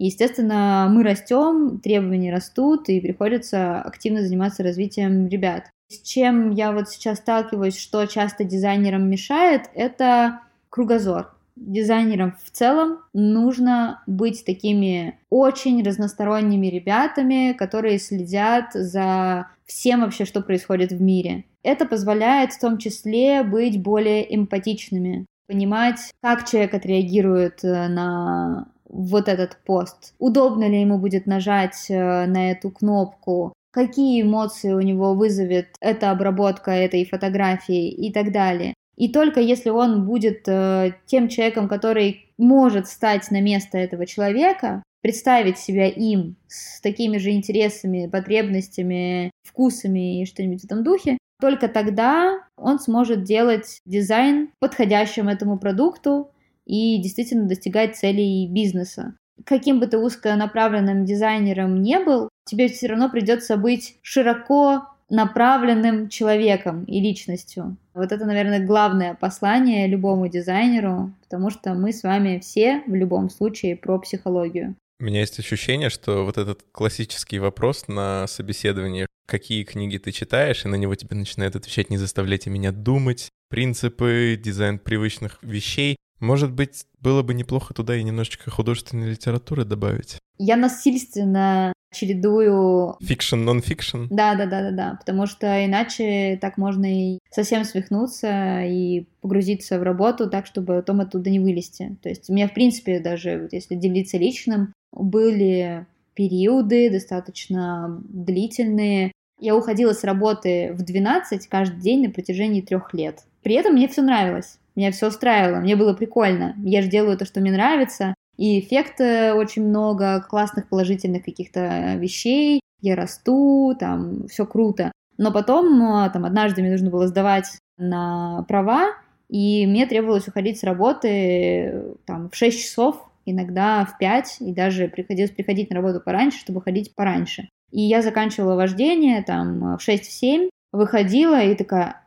[SPEAKER 3] человек. Естественно, мы растем, требования растут, и приходится активно заниматься развитием ребят. С чем я вот сейчас сталкиваюсь, что часто дизайнерам мешает, это кругозор. Дизайнерам в целом нужно быть такими очень разносторонними ребятами, которые следят за всем вообще, что происходит в мире. Это позволяет в том числе быть более эмпатичными, понимать, как человек отреагирует э, на вот этот пост. Удобно ли ему будет нажать э, на эту кнопку, какие эмоции у него вызовет эта обработка этой фотографии и так далее. И только если он будет э, тем человеком, который может стать на место этого человека, представить себя им с такими же интересами, потребностями, вкусами и что-нибудь в этом духе, только тогда он сможет делать дизайн подходящим этому продукту, и действительно достигать целей бизнеса. Каким бы ты узконаправленным дизайнером не был, тебе все равно придется быть широко направленным человеком и личностью. Вот это, наверное, главное послание любому дизайнеру, потому что мы с вами все в любом случае про психологию.
[SPEAKER 2] У меня есть ощущение, что вот этот классический вопрос на собеседовании, какие книги ты читаешь, и на него тебе начинают отвечать «не заставляйте меня думать», принципы, дизайн привычных вещей. Может быть, было бы неплохо туда и немножечко художественной литературы добавить?
[SPEAKER 3] Я насильственно чередую...
[SPEAKER 2] Fiction, non-fiction.
[SPEAKER 3] Да, да, да, да, да, потому что иначе так можно и совсем свихнуться и погрузиться в работу так, чтобы потом оттуда не вылезти. То есть у меня, в принципе, даже вот если делиться личным, были периоды достаточно длительные. Я уходила с работы в 12 каждый день на протяжении трех лет. При этом мне все нравилось. Меня все устраивало, мне было прикольно. Я же делаю то, что мне нравится, и эффекта очень много, классных положительных каких-то вещей. Я расту, там все круто. Но потом, а, там, однажды мне нужно было сдавать на права, и мне требовалось уходить с работы там, в 6 часов, иногда в 5, и даже приходилось приходить на работу пораньше, чтобы ходить пораньше. И я заканчивала вождение там в 6-7, выходила и такая,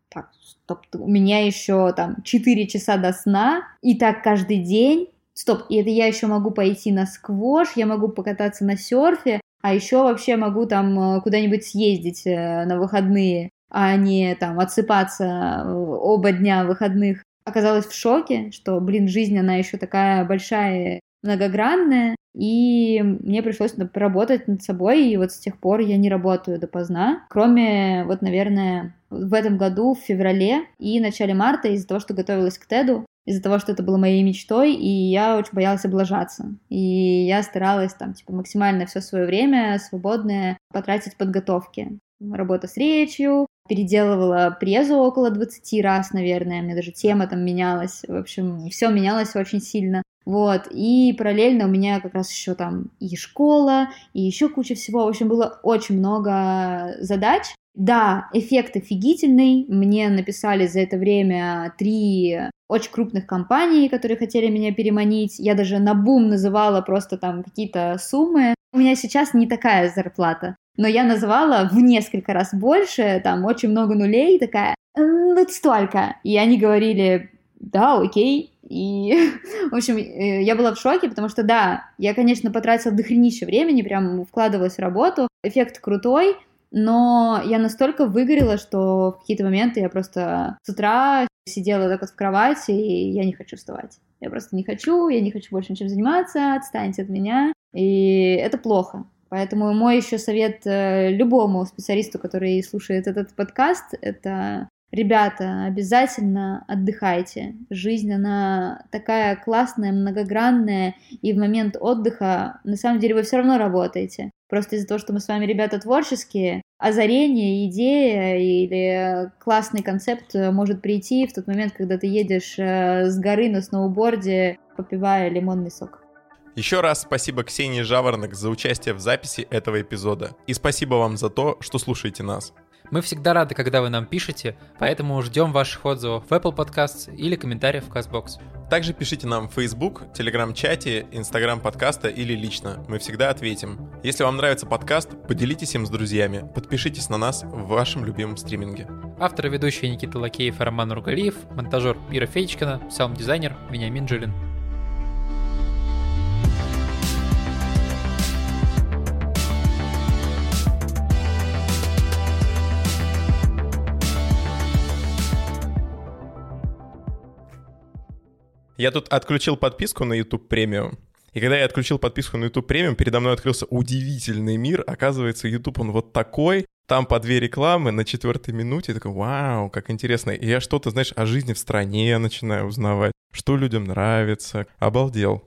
[SPEAKER 3] стоп, у меня еще там 4 часа до сна, и так каждый день, стоп, и это я еще могу пойти на сквош, я могу покататься на серфе, а еще вообще могу там э, куда-нибудь съездить э, на выходные, а не там отсыпаться э, оба дня выходных. Оказалась в шоке, что, блин, жизнь, она еще такая большая, многогранная, и мне пришлось поработать над собой, и вот с тех пор я не работаю допоздна, кроме, вот, наверное, в этом году, в феврале и начале марта, из-за того, что готовилась к Теду, из-за того, что это было моей мечтой, и я очень боялась облажаться. И я старалась там, типа, максимально все свое время свободное потратить в подготовке. Работа с речью, переделывала презу около 20 раз, наверное, меня даже тема там менялась, в общем, все менялось очень сильно. Вот, и параллельно у меня как раз еще там и школа, и еще куча всего. В общем, было очень много задач, да, эффект офигительный. Мне написали за это время три очень крупных компаний, которые хотели меня переманить. Я даже на бум называла просто там какие-то суммы. У меня сейчас не такая зарплата, но я называла в несколько раз больше, там очень много нулей, такая, вот столько. И они говорили, да, окей. И, [LAUGHS] в общем, э, я была в шоке, потому что, да, я, конечно, потратила дохренища времени, прям вкладывалась в работу, эффект крутой, но я настолько выгорела, что в какие-то моменты я просто с утра сидела так вот в кровати, и я не хочу вставать. Я просто не хочу, я не хочу больше ничем заниматься, отстаньте от меня. И это плохо. Поэтому мой еще совет э, любому специалисту, который слушает этот подкаст, это Ребята, обязательно отдыхайте. Жизнь, она такая классная, многогранная, и в момент отдыха, на самом деле, вы все равно работаете. Просто из-за того, что мы с вами ребята творческие, озарение, идея или классный концепт может прийти в тот момент, когда ты едешь э, с горы на сноуборде, попивая лимонный сок.
[SPEAKER 2] Еще раз спасибо Ксении Жаворонок за участие в записи этого эпизода. И спасибо вам за то, что слушаете нас.
[SPEAKER 1] Мы всегда рады, когда вы нам пишете, поэтому ждем ваших отзывов в Apple Podcasts или комментариев в CastBox.
[SPEAKER 2] Также пишите нам в Facebook, Telegram-чате, Instagram подкаста или лично. Мы всегда ответим. Если вам нравится подкаст, поделитесь им с друзьями. Подпишитесь на нас в вашем любимом стриминге.
[SPEAKER 1] Авторы ведущие Никита Лакеев и Роман Ругалиев, монтажер Ира Федичкина, саунд-дизайнер Вениамин Джилин.
[SPEAKER 2] Я тут отключил подписку на YouTube премиум. И когда я отключил подписку на YouTube премиум, передо мной открылся удивительный мир. Оказывается, YouTube, он вот такой. Там по две рекламы на четвертой минуте. Я такой, вау, как интересно. И я что-то, знаешь, о жизни в стране начинаю узнавать. Что людям нравится. Обалдел.